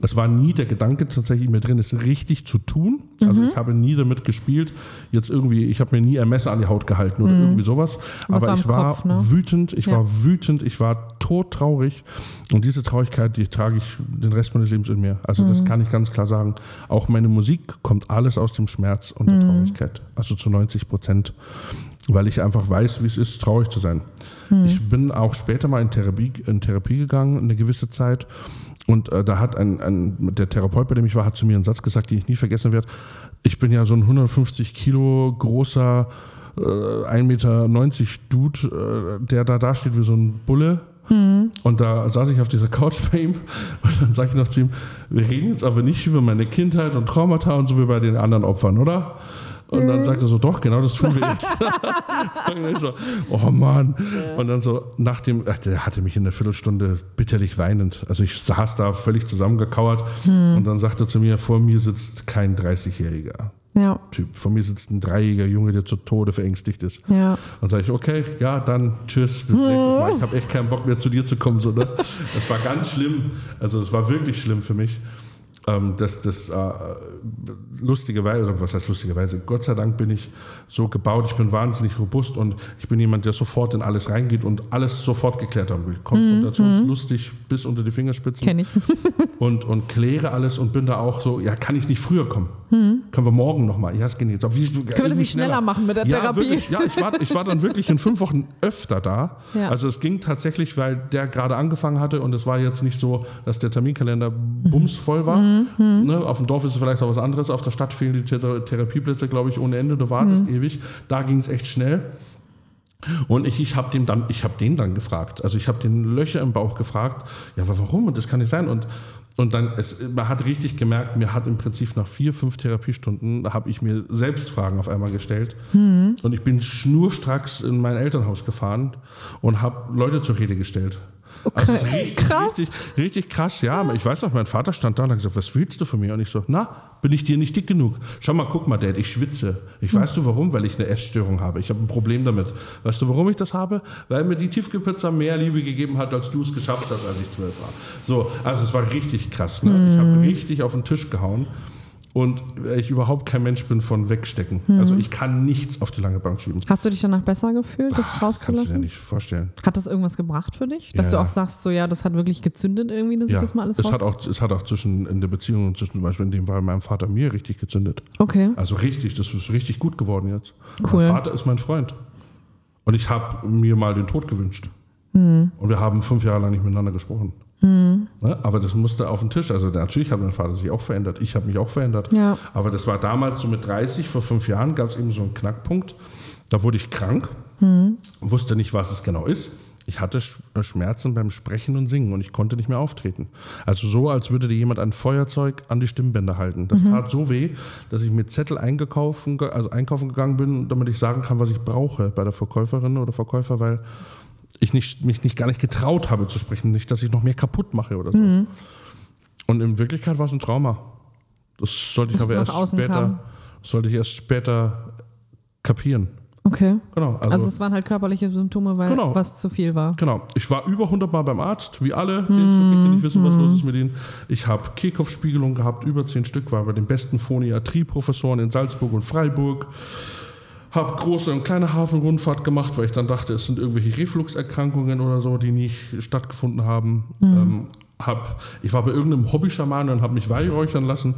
Es war nie der Gedanke tatsächlich mir drin, es richtig zu tun. Also Mhm. ich habe nie damit gespielt, jetzt irgendwie, ich habe mir nie ein Messer an die Haut gehalten oder irgendwie sowas. Aber war ich war Kopf, ne? wütend, ich Ja. war wütend, ich war todtraurig. Und diese Traurigkeit, die trage ich den Rest meines Lebens in mir. Also Mhm. das kann ich ganz klar sagen. Auch meine Musik kommt alles aus dem Schmerz und Mhm. der Traurigkeit. Also zu 90 Prozent. Weil ich einfach weiß, wie es ist, traurig zu sein. Mhm. Ich bin auch später mal in Therapie, in Therapie gegangen, eine gewisse Zeit. Und äh, da hat ein, ein, der Therapeut, bei dem ich war, hat zu mir einen Satz gesagt, den ich nie vergessen werde. Ich bin ja so ein 150 Kilo großer, äh, 1,90 Meter Dude, äh, der da dasteht wie so ein Bulle. Und da saß ich auf dieser Couch bei ihm und dann sage ich noch zu ihm, wir reden jetzt aber nicht über meine Kindheit und Traumata und so wie bei den anderen Opfern, oder? Und dann sagt er so, doch, genau das tun wir jetzt. und ich so, oh Mann. Und dann so nach dem, ach, der hatte mich in einer Viertelstunde bitterlich weinend. Also ich saß da völlig zusammengekauert und dann sagte er zu mir, vor mir sitzt kein 30-Jähriger. Ja, Typ. Vor mir sitzt ein dreijähriger Junge, der zu Tode verängstigt ist. ja. Dann sage ich, okay, ja, dann tschüss, bis nächstes Mal. Ich habe echt keinen Bock mehr zu dir zu kommen. So, ne? Das war ganz schlimm. Also es war wirklich schlimm für mich. Ähm, das, das äh, lustigerweise, oder was heißt lustigerweise, Gott sei Dank bin ich so gebaut, ich bin wahnsinnig robust und ich bin jemand, der sofort in alles reingeht und alles sofort geklärt haben will. Konfrontationslustig bis unter die Fingerspitzen Kenne ich. und, und kläre alles und bin da auch so, ja, kann ich nicht früher kommen? Können wir morgen nochmal? Ja, es geht jetzt. Aber wie, Können wir das nicht schneller machen mit der ja, Therapie? Wirklich, ja, ich war, ich war dann wirklich in fünf Wochen öfter da. Ja. Also es ging tatsächlich, weil der gerade angefangen hatte und es war jetzt nicht so, dass der Terminkalender bumsvoll war. Mhm. Ne, auf dem Dorf ist es vielleicht auch was anderes. Auf der Stadt fehlen die Thera- Therapieplätze, glaube ich, ohne Ende. Du wartest Mhm. ewig. Da ging es echt schnell. Und ich, ich habe den dann, ich habe den dann gefragt. Also ich habe den Löcher im Bauch gefragt. Ja, aber warum? Und das kann nicht sein. Und und dann, es, man hat richtig gemerkt, mir hat im Prinzip nach vier, fünf Therapiestunden, da habe ich mir selbst Fragen auf einmal gestellt. Mhm. Und ich bin schnurstracks in mein Elternhaus gefahren und habe Leute zur Rede gestellt. Also Okay, richtig, krass. Richtig, richtig krass, ja. Ich weiß noch, mein Vater stand da und hat gesagt, was willst du von mir? Und ich so, na, bin ich dir nicht dick genug? Schau mal, guck mal, Dad, ich schwitze. Ich Hm. weißt du warum? Weil ich eine Essstörung habe. Ich habe ein Problem damit. Weißt du, warum ich das habe? Weil mir die Tiefkühlpizza mehr Liebe gegeben hat, als du es geschafft hast, als ich zwölf war. So, also es war richtig krass. Ne? Ich Hm. habe richtig auf den Tisch gehauen. Und ich überhaupt kein Mensch bin von wegstecken. Hm. Also ich kann nichts auf die lange Bank schieben. Hast du dich danach besser gefühlt, das Das kannst du dir rauszulassen? nicht vorstellen. Hat das irgendwas gebracht für dich? Dass Ja. du auch sagst, so ja, das hat wirklich gezündet irgendwie, dass ich das mal alles es hat auch, es hat auch zwischen in der Beziehung und zwischen zum Beispiel in dem Fall meinem Vater mir richtig gezündet. Okay. Also richtig, das ist richtig gut geworden jetzt. Cool. Mein Vater ist mein Freund. Und ich habe mir mal den Tod gewünscht. Mhm. Und wir haben fünf Jahre lang nicht miteinander gesprochen. Ne? Aber das musste auf den Tisch. Also natürlich hat mein Vater sich auch verändert. Ich habe mich auch verändert. Ja. Aber das war damals so mit 30, vor fünf Jahren gab es eben so einen Knackpunkt. Da wurde ich krank, Mhm. wusste nicht, was es genau ist. Ich hatte äh, Schmerzen beim Sprechen und Singen und ich konnte nicht mehr auftreten. Also so, als würde dir jemand ein Feuerzeug an die Stimmbänder halten. Das tat so weh, dass ich mit Zettel eingekaufen, also einkaufen gegangen bin, damit ich sagen kann, was ich brauche bei der Verkäuferin oder Verkäufer, weil ich nicht, mich nicht gar nicht getraut habe zu sprechen, nicht, dass ich noch mehr kaputt mache oder so. Und in Wirklichkeit war es ein Trauma. Das sollte ich Dass aber erst später, kam. sollte ich erst später kapieren. Okay. Genau. Also, also, es waren halt körperliche Symptome, weil genau. was zu viel war. Genau. Ich war über 100 Mal beim Arzt, wie alle, die hm, nicht wissen, was hm. los ist mit ihnen. Ich habe Kehlkopfspiegelung gehabt, über zehn Stück, war bei den besten Phoniatrie-Professoren in Salzburg und Freiburg. Habe große und kleine Hafenrundfahrt gemacht, weil ich dann dachte, es sind irgendwelche Refluxerkrankungen oder so, die nicht stattgefunden haben. Mhm. Ähm, hab, ich war bei irgendeinem Hobby-Schaman und habe mich weihräuchern lassen.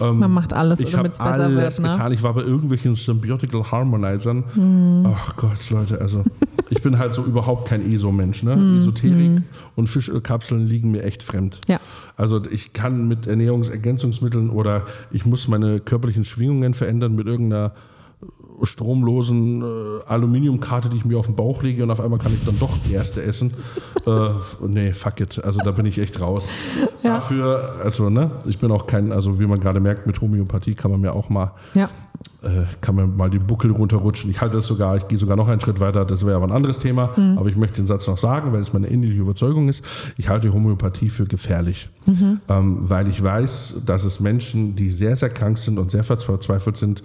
Ähm, Man macht alles, damit es besser alles wird. Ne? getan. Ich war bei irgendwelchen Symbiotical Harmonizern. Hm. Ach Gott, Leute, also ich bin halt so überhaupt kein ESO-Mensch. Ne? Hm. Esoterik hm. und Fischölkapseln liegen mir echt fremd. Ja. Also ich kann mit Ernährungsergänzungsmitteln oder ich muss meine körperlichen Schwingungen verändern mit irgendeiner stromlosen äh, Aluminiumkarte, die ich mir auf den Bauch lege und auf einmal kann ich dann doch die erste essen. äh, nee, fuck it. Also da bin ich echt raus. Ja. Dafür, also ne, ich bin auch kein, also wie man gerade merkt, mit Homöopathie kann man mir auch mal, ja. äh, kann man mal den Buckel runterrutschen. Ich halte das sogar, ich gehe sogar noch einen Schritt weiter, das wäre aber ein anderes Thema, mhm. aber ich möchte den Satz noch sagen, weil es meine innerliche Überzeugung ist. Ich halte Homöopathie für gefährlich, mhm. ähm, weil ich weiß, dass es Menschen, die sehr, sehr krank sind und sehr verzweifelt sind,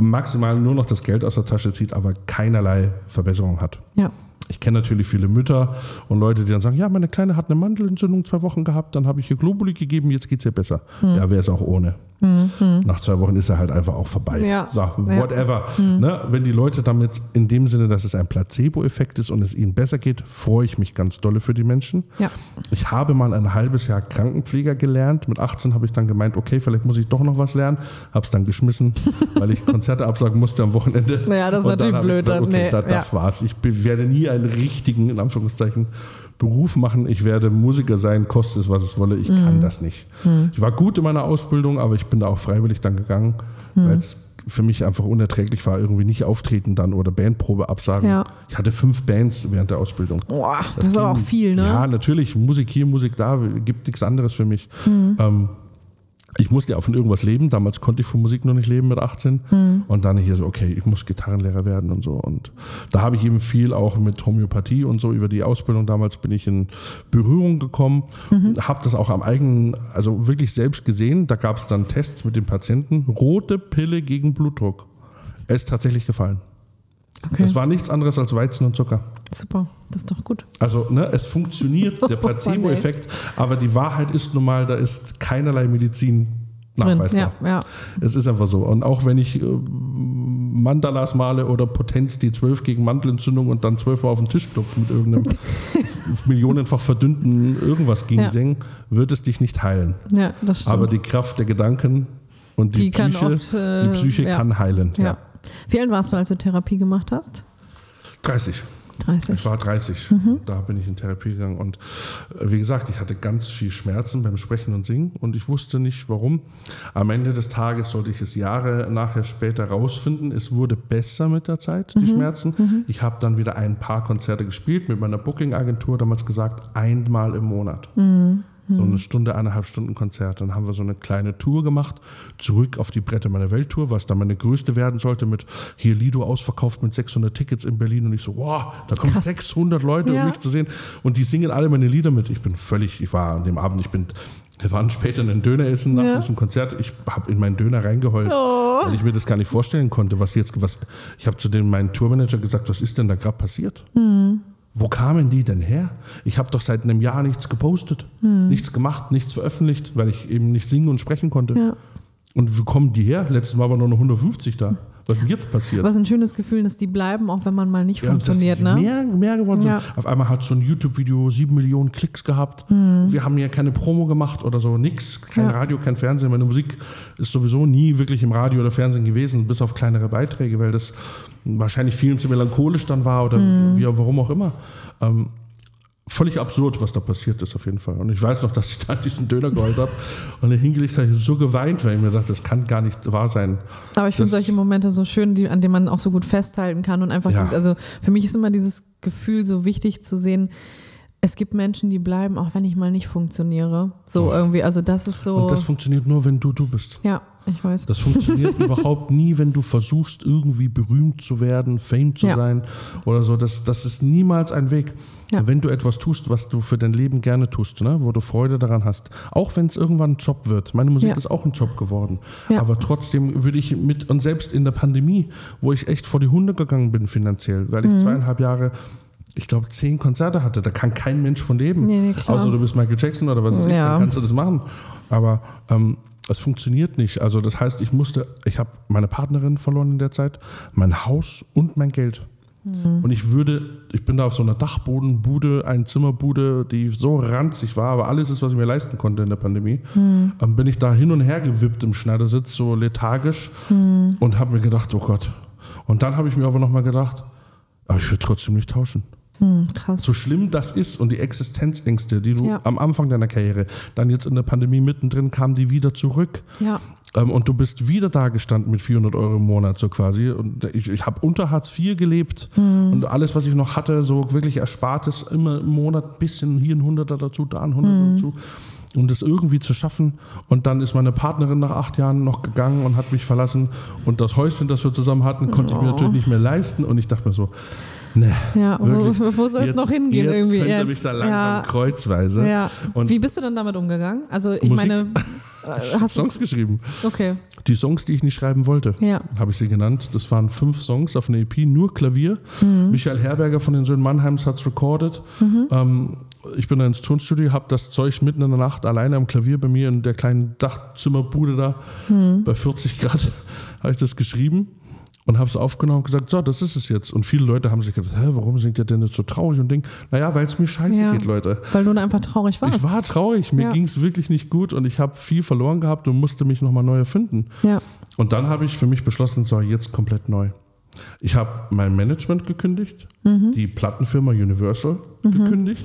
maximal nur noch das Geld aus der Tasche zieht, aber keinerlei Verbesserung hat. Ja. Ich kenne natürlich viele Mütter und Leute, die dann sagen, ja, meine Kleine hat eine Mandelentzündung zwei Wochen gehabt, dann habe ich ihr Globuli gegeben, jetzt geht es ihr besser. Mhm. Ja, wäre es auch ohne. Mhm. Nach zwei Wochen ist er halt einfach auch vorbei. Ja. So, whatever. Ja. Mhm. Ne, wenn die Leute damit in dem Sinne, dass es ein Placebo-Effekt ist und es ihnen besser geht, freue ich mich ganz dolle für die Menschen. Ja. Ich habe mal ein halbes Jahr Krankenpfleger gelernt. Mit 18 habe ich dann gemeint, okay, vielleicht muss ich doch noch was lernen. Habe es dann geschmissen, weil ich Konzerte absagen musste am Wochenende. Naja, das ist und natürlich blöd. Gesagt, okay, nee, da, das ja. war's. Ich werde nie einen richtigen, in Anführungszeichen, Beruf machen, ich werde Musiker sein, koste es, was es wolle, ich mhm. kann das nicht. Mhm. Ich war gut in meiner Ausbildung, aber ich bin da auch freiwillig dann gegangen, mhm. weil es für mich einfach unerträglich war, irgendwie nicht auftreten dann oder Bandprobe absagen. Ja. Ich hatte fünf Bands während der Ausbildung. Boah, das, das ist ging, aber auch viel, ne? Ja, natürlich, Musik hier, Musik da, gibt nichts anderes für mich. Mhm. Ähm, ich musste ja von irgendwas leben. Damals konnte ich von Musik noch nicht leben mit 18. Mhm. Und dann hier so, okay, ich muss Gitarrenlehrer werden und so. Und da habe ich eben viel auch mit Homöopathie und so über die Ausbildung damals bin ich in Berührung gekommen. Mhm. Habe das auch am eigenen, also wirklich selbst gesehen. Da gab es dann Tests mit den Patienten. Rote Pille gegen Blutdruck. Er ist tatsächlich gefallen. Okay. Es war nichts anderes als Weizen und Zucker. Super, das ist doch gut. Also ne, es funktioniert, der Placebo-Effekt, aber die Wahrheit ist nun mal, da ist keinerlei Medizin nachweisbar. Ja, ja. Es ist einfach so. Und auch wenn ich äh, Mandalas male oder Potenz die 12 gegen Mandelentzündung und dann zwölfmal auf den Tisch klopfen mit irgendeinem millionenfach verdünnten irgendwas gegen ja. wird es dich nicht heilen. Ja, das stimmt. Aber die Kraft der Gedanken und die, die Psyche, oft, äh, die Psyche ja. kann heilen. Ja. Wie alt warst du, als du Therapie gemacht hast? 30. 30. Ich war 30. Mhm. Da bin ich in Therapie gegangen. Und äh, wie gesagt, ich hatte ganz viel Schmerzen beim Sprechen und Singen und ich wusste nicht warum. Am Ende des Tages sollte ich es Jahre nachher später rausfinden. Es wurde besser mit der Zeit, die mhm. Schmerzen. Mhm. Ich habe dann wieder ein paar Konzerte gespielt mit meiner Booking-Agentur, damals gesagt, einmal im Monat. Mhm. So eine Stunde, eineinhalb Stunden Konzert. Dann haben wir so eine kleine Tour gemacht, zurück auf die Bretter meiner Welttour, was dann meine größte werden sollte, mit hier Lido ausverkauft mit 600 Tickets in Berlin. Und ich so, wow, da kommen Krass. 600 Leute, ja. um mich zu sehen. Und die singen alle meine Lieder mit. Ich bin völlig, ich war an dem Abend, ich bin wir waren später einen Döner essen nach ja. diesem Konzert. Ich habe in meinen Döner reingeheult, oh. weil ich mir das gar nicht vorstellen konnte, was jetzt, was. Ich habe zu dem meinen Tourmanager gesagt, was ist denn da gerade passiert? Mhm. Wo kamen die denn her? Ich habe doch seit einem Jahr nichts gepostet, hm. nichts gemacht, nichts veröffentlicht, weil ich eben nicht singen und sprechen konnte. Ja. Und wo kommen die her? Letztes Mal waren nur noch 150 da. Was ist denn jetzt passiert? Was ein schönes Gefühl, dass die bleiben, auch wenn man mal nicht ja, funktioniert. Ne? Mehr, mehr geworden ja. Auf einmal hat so ein YouTube-Video sieben Millionen Klicks gehabt. Mhm. Wir haben ja keine Promo gemacht oder so, nix. Kein ja. Radio, kein Fernsehen. Meine Musik ist sowieso nie wirklich im Radio oder Fernsehen gewesen, bis auf kleinere Beiträge, weil das wahrscheinlich vielen zu melancholisch dann war oder mhm. wie, warum auch immer. Ähm, völlig absurd, was da passiert ist auf jeden Fall. Und ich weiß noch, dass ich da diesen Döner geholt habe und hingelegt habe, so geweint, weil ich mir dachte, das kann gar nicht wahr sein. Aber ich finde solche Momente so schön, die, an denen man auch so gut festhalten kann und einfach, ja. die, also für mich ist immer dieses Gefühl so wichtig zu sehen, es gibt Menschen, die bleiben, auch wenn ich mal nicht funktioniere. So irgendwie, also das ist so. Und das funktioniert nur, wenn du du bist. ja, ich weiß. Das funktioniert überhaupt nie, wenn du versuchst, irgendwie berühmt zu werden, Fame zu Ja. sein oder so. Das, das ist niemals ein Weg. Ja. Wenn du etwas tust, was du für dein Leben gerne tust, ne? wo du Freude daran hast, auch wenn es irgendwann ein Job wird. Meine Musik Ja. ist auch ein Job geworden. Aber trotzdem würde ich mit, und selbst in der Pandemie, wo ich echt vor die Hunde gegangen bin finanziell, weil Mhm. ich zweieinhalb Jahre ich glaube, zehn Konzerte hatte. Da kann kein Mensch von leben. Nee, nee. Außer du bist Michael Jackson oder was weiß ich, Ja. dann kannst du das machen. Aber ähm, es funktioniert nicht. Also das heißt, ich musste, ich habe meine Partnerin verloren in der Zeit, mein Haus und mein Geld. Mhm. Und ich würde, ich bin da auf so einer Dachbodenbude, eine Zimmerbude, die so ranzig war, aber alles ist, was ich mir leisten konnte in der Pandemie. Mhm. Ähm, bin ich da hin und her gewippt im Schneidersitz, so lethargisch Mhm. und habe mir gedacht, oh Gott. Und dann habe ich mir aber nochmal gedacht, aber ich will trotzdem nicht tauschen. Hm, krass. So schlimm das ist und die Existenzängste, die du Ja. am Anfang deiner Karriere, dann jetzt in der Pandemie mittendrin kamen die wieder zurück. Ja. Ähm, und du bist wieder da gestanden mit 400 Euro im Monat so quasi. Und ich, ich habe unter Hartz IV gelebt. Hm. Und alles, was ich noch hatte, so wirklich Erspartes, immer im Monat ein bisschen, hier ein Hunderter dazu, da ein Hunderter Hm. dazu. Um das irgendwie zu schaffen. Und dann ist meine Partnerin nach acht Jahren noch gegangen und hat mich verlassen. Und das Häuschen, das wir zusammen hatten, konnte ich mir Oh. natürlich nicht mehr leisten. Und ich dachte mir so, ne. Ja, wo, wo soll es jetzt- noch hingehen jetzt irgendwie? Jetzt? mich da langsam ja, kreuzweise. ja. Wie bist du dann damit umgegangen? Also ich Musik. meine, äh, hast du Songs geschrieben. Okay. Die Songs, die ich nicht schreiben wollte, Ja. habe ich sie genannt. Das waren fünf Songs auf einer EP, nur Klavier. Mhm. Michael Herberger von den Söhnen Mannheims hat es recorded. Ähm, ich bin dann ins Tonstudio, habe das Zeug mitten in der Nacht alleine am Klavier bei mir in der kleinen Dachzimmerbude da Mhm. bei 40 Grad habe ich das geschrieben und habe es aufgenommen und gesagt, so, das ist es jetzt. Und viele Leute haben sich gedacht, Hä, warum singt der denn jetzt so traurig und Ding? Naja, weil es mir scheiße Ja. geht, Leute. Weil du einfach traurig warst. Ich war traurig, mir Ja. ging es wirklich nicht gut und ich habe viel verloren gehabt und musste mich nochmal neu erfinden. ja. Und dann habe ich für mich beschlossen, so jetzt komplett neu. Ich habe mein Management gekündigt, Mhm. die Plattenfirma Universal gekündigt.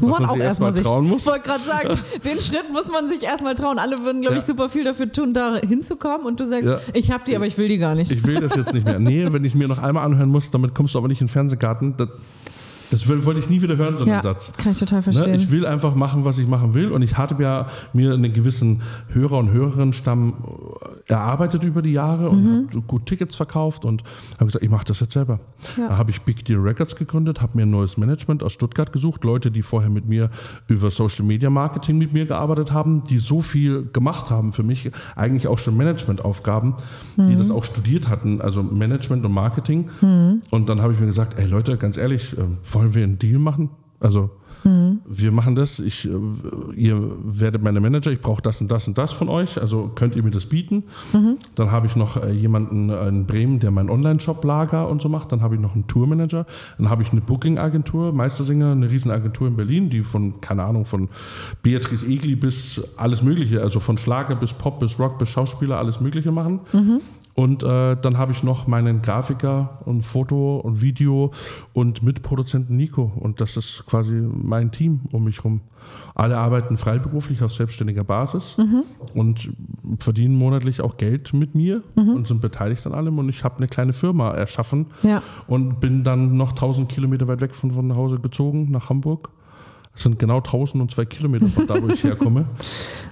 Muss was man auch erstmal sich trauen muss. Ich wollte gerade sagen, den Schritt muss man sich erstmal trauen. Alle würden, glaube ich, Ja. super viel dafür tun, da hinzukommen. Und du sagst, Ja. ich habe die, aber ich will die gar nicht. Ich will das jetzt nicht mehr. Nee, wenn ich mir noch einmal anhören muss, damit kommst du aber nicht in den Fernsehgarten. Das, das wollte ich nie wieder hören, so einen ja, Satz. kann ich total Ne? verstehen. Ich will einfach machen, was ich machen will. Und ich hatte ja mir einen gewissen Hörer- und Hörerinnenstamm äh, erarbeitet über die Jahre und Mhm. habe gut Tickets verkauft und habe gesagt, ich mache das jetzt selber. Ja. Da habe ich Big Deal Records gegründet, habe mir ein neues Management aus Stuttgart gesucht, Leute, die vorher mit mir über Social Media Marketing mit mir gearbeitet haben, die so viel gemacht haben für mich, eigentlich auch schon Managementaufgaben, Mhm. die das auch studiert hatten, also Management und Marketing. Und dann habe ich mir gesagt, ey Leute, ganz ehrlich, äh, wollen wir einen Deal machen? Also wir machen das, ich, äh, ihr werdet meine Manager, ich brauche das und das und das von euch, also könnt ihr mir das bieten. Dann habe ich noch äh, jemanden in Bremen, der meinen Online-Shop-Lager und so macht. Dann habe ich noch einen Tourmanager. Dann habe ich eine Booking-Agentur, Meistersinger, eine Riesenagentur in Berlin, die von, keine Ahnung, von Beatrice Egli bis alles Mögliche, also von Schlager bis Pop bis Rock bis Schauspieler, alles Mögliche machen. Und äh, dann habe ich noch meinen Grafiker und Foto und Video und Mitproduzenten Nico. Und das ist quasi mein Team um mich rum. Alle arbeiten freiberuflich auf selbstständiger Basis und verdienen monatlich auch Geld mit mir und sind beteiligt an allem. Und ich habe eine kleine Firma erschaffen Ja. und bin dann noch 1000 Kilometer weit weg von, von Hause gezogen nach Hamburg. Das sind genau 1002 Kilometer von da, wo ich herkomme.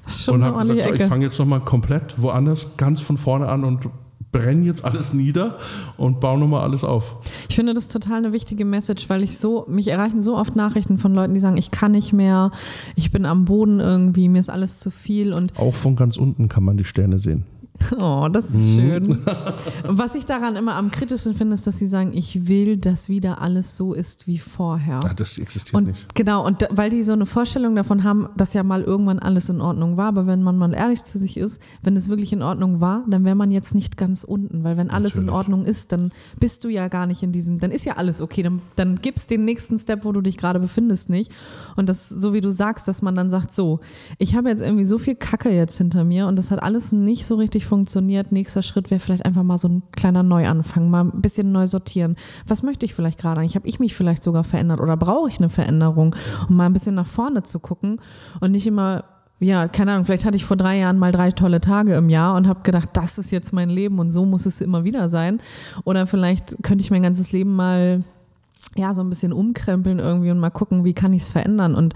Schon und habe gesagt, so, ich fange jetzt nochmal komplett woanders, ganz von vorne an und brenne jetzt alles nieder und baue nochmal alles auf. Ich finde das total eine wichtige Message, weil ich so, mich erreichen so oft Nachrichten von Leuten, die sagen, ich kann nicht mehr, ich bin am Boden irgendwie, mir ist alles zu viel und Auch von ganz unten kann man die Sterne sehen. Oh, das Mhm. ist schön. Was ich daran immer am kritischsten finde, ist, dass sie sagen, ich will, dass wieder alles so ist wie vorher. Ah, das existiert Und nicht. genau, und da, weil die so eine Vorstellung davon haben, dass ja mal irgendwann alles in Ordnung war, aber wenn man mal ehrlich zu sich ist, wenn es wirklich in Ordnung war, dann wäre man jetzt nicht ganz unten, weil wenn alles in Natürlich. Ordnung ist, dann bist du ja gar nicht in diesem, dann ist ja alles okay, dann, dann gibst den nächsten Step, wo du dich gerade befindest, nicht. Und das, so wie du sagst, dass man dann sagt, so, ich habe jetzt irgendwie so viel Kacke jetzt hinter mir und das hat alles nicht so richtig funktioniert. Nächster Schritt wäre vielleicht einfach mal so ein kleiner Neuanfang, mal ein bisschen neu sortieren. Was möchte ich vielleicht gerade eigentlich? Habe ich mich vielleicht sogar verändert oder brauche ich eine Veränderung, um mal ein bisschen nach vorne zu gucken und nicht immer ja, keine Ahnung, vielleicht hatte ich vor drei Jahren mal drei tolle Tage im Jahr und habe gedacht, das ist jetzt mein Leben und so muss es immer wieder sein. Oder vielleicht könnte ich mein ganzes Leben mal ja, so ein bisschen umkrempeln irgendwie und mal gucken, wie kann ich es verändern. Und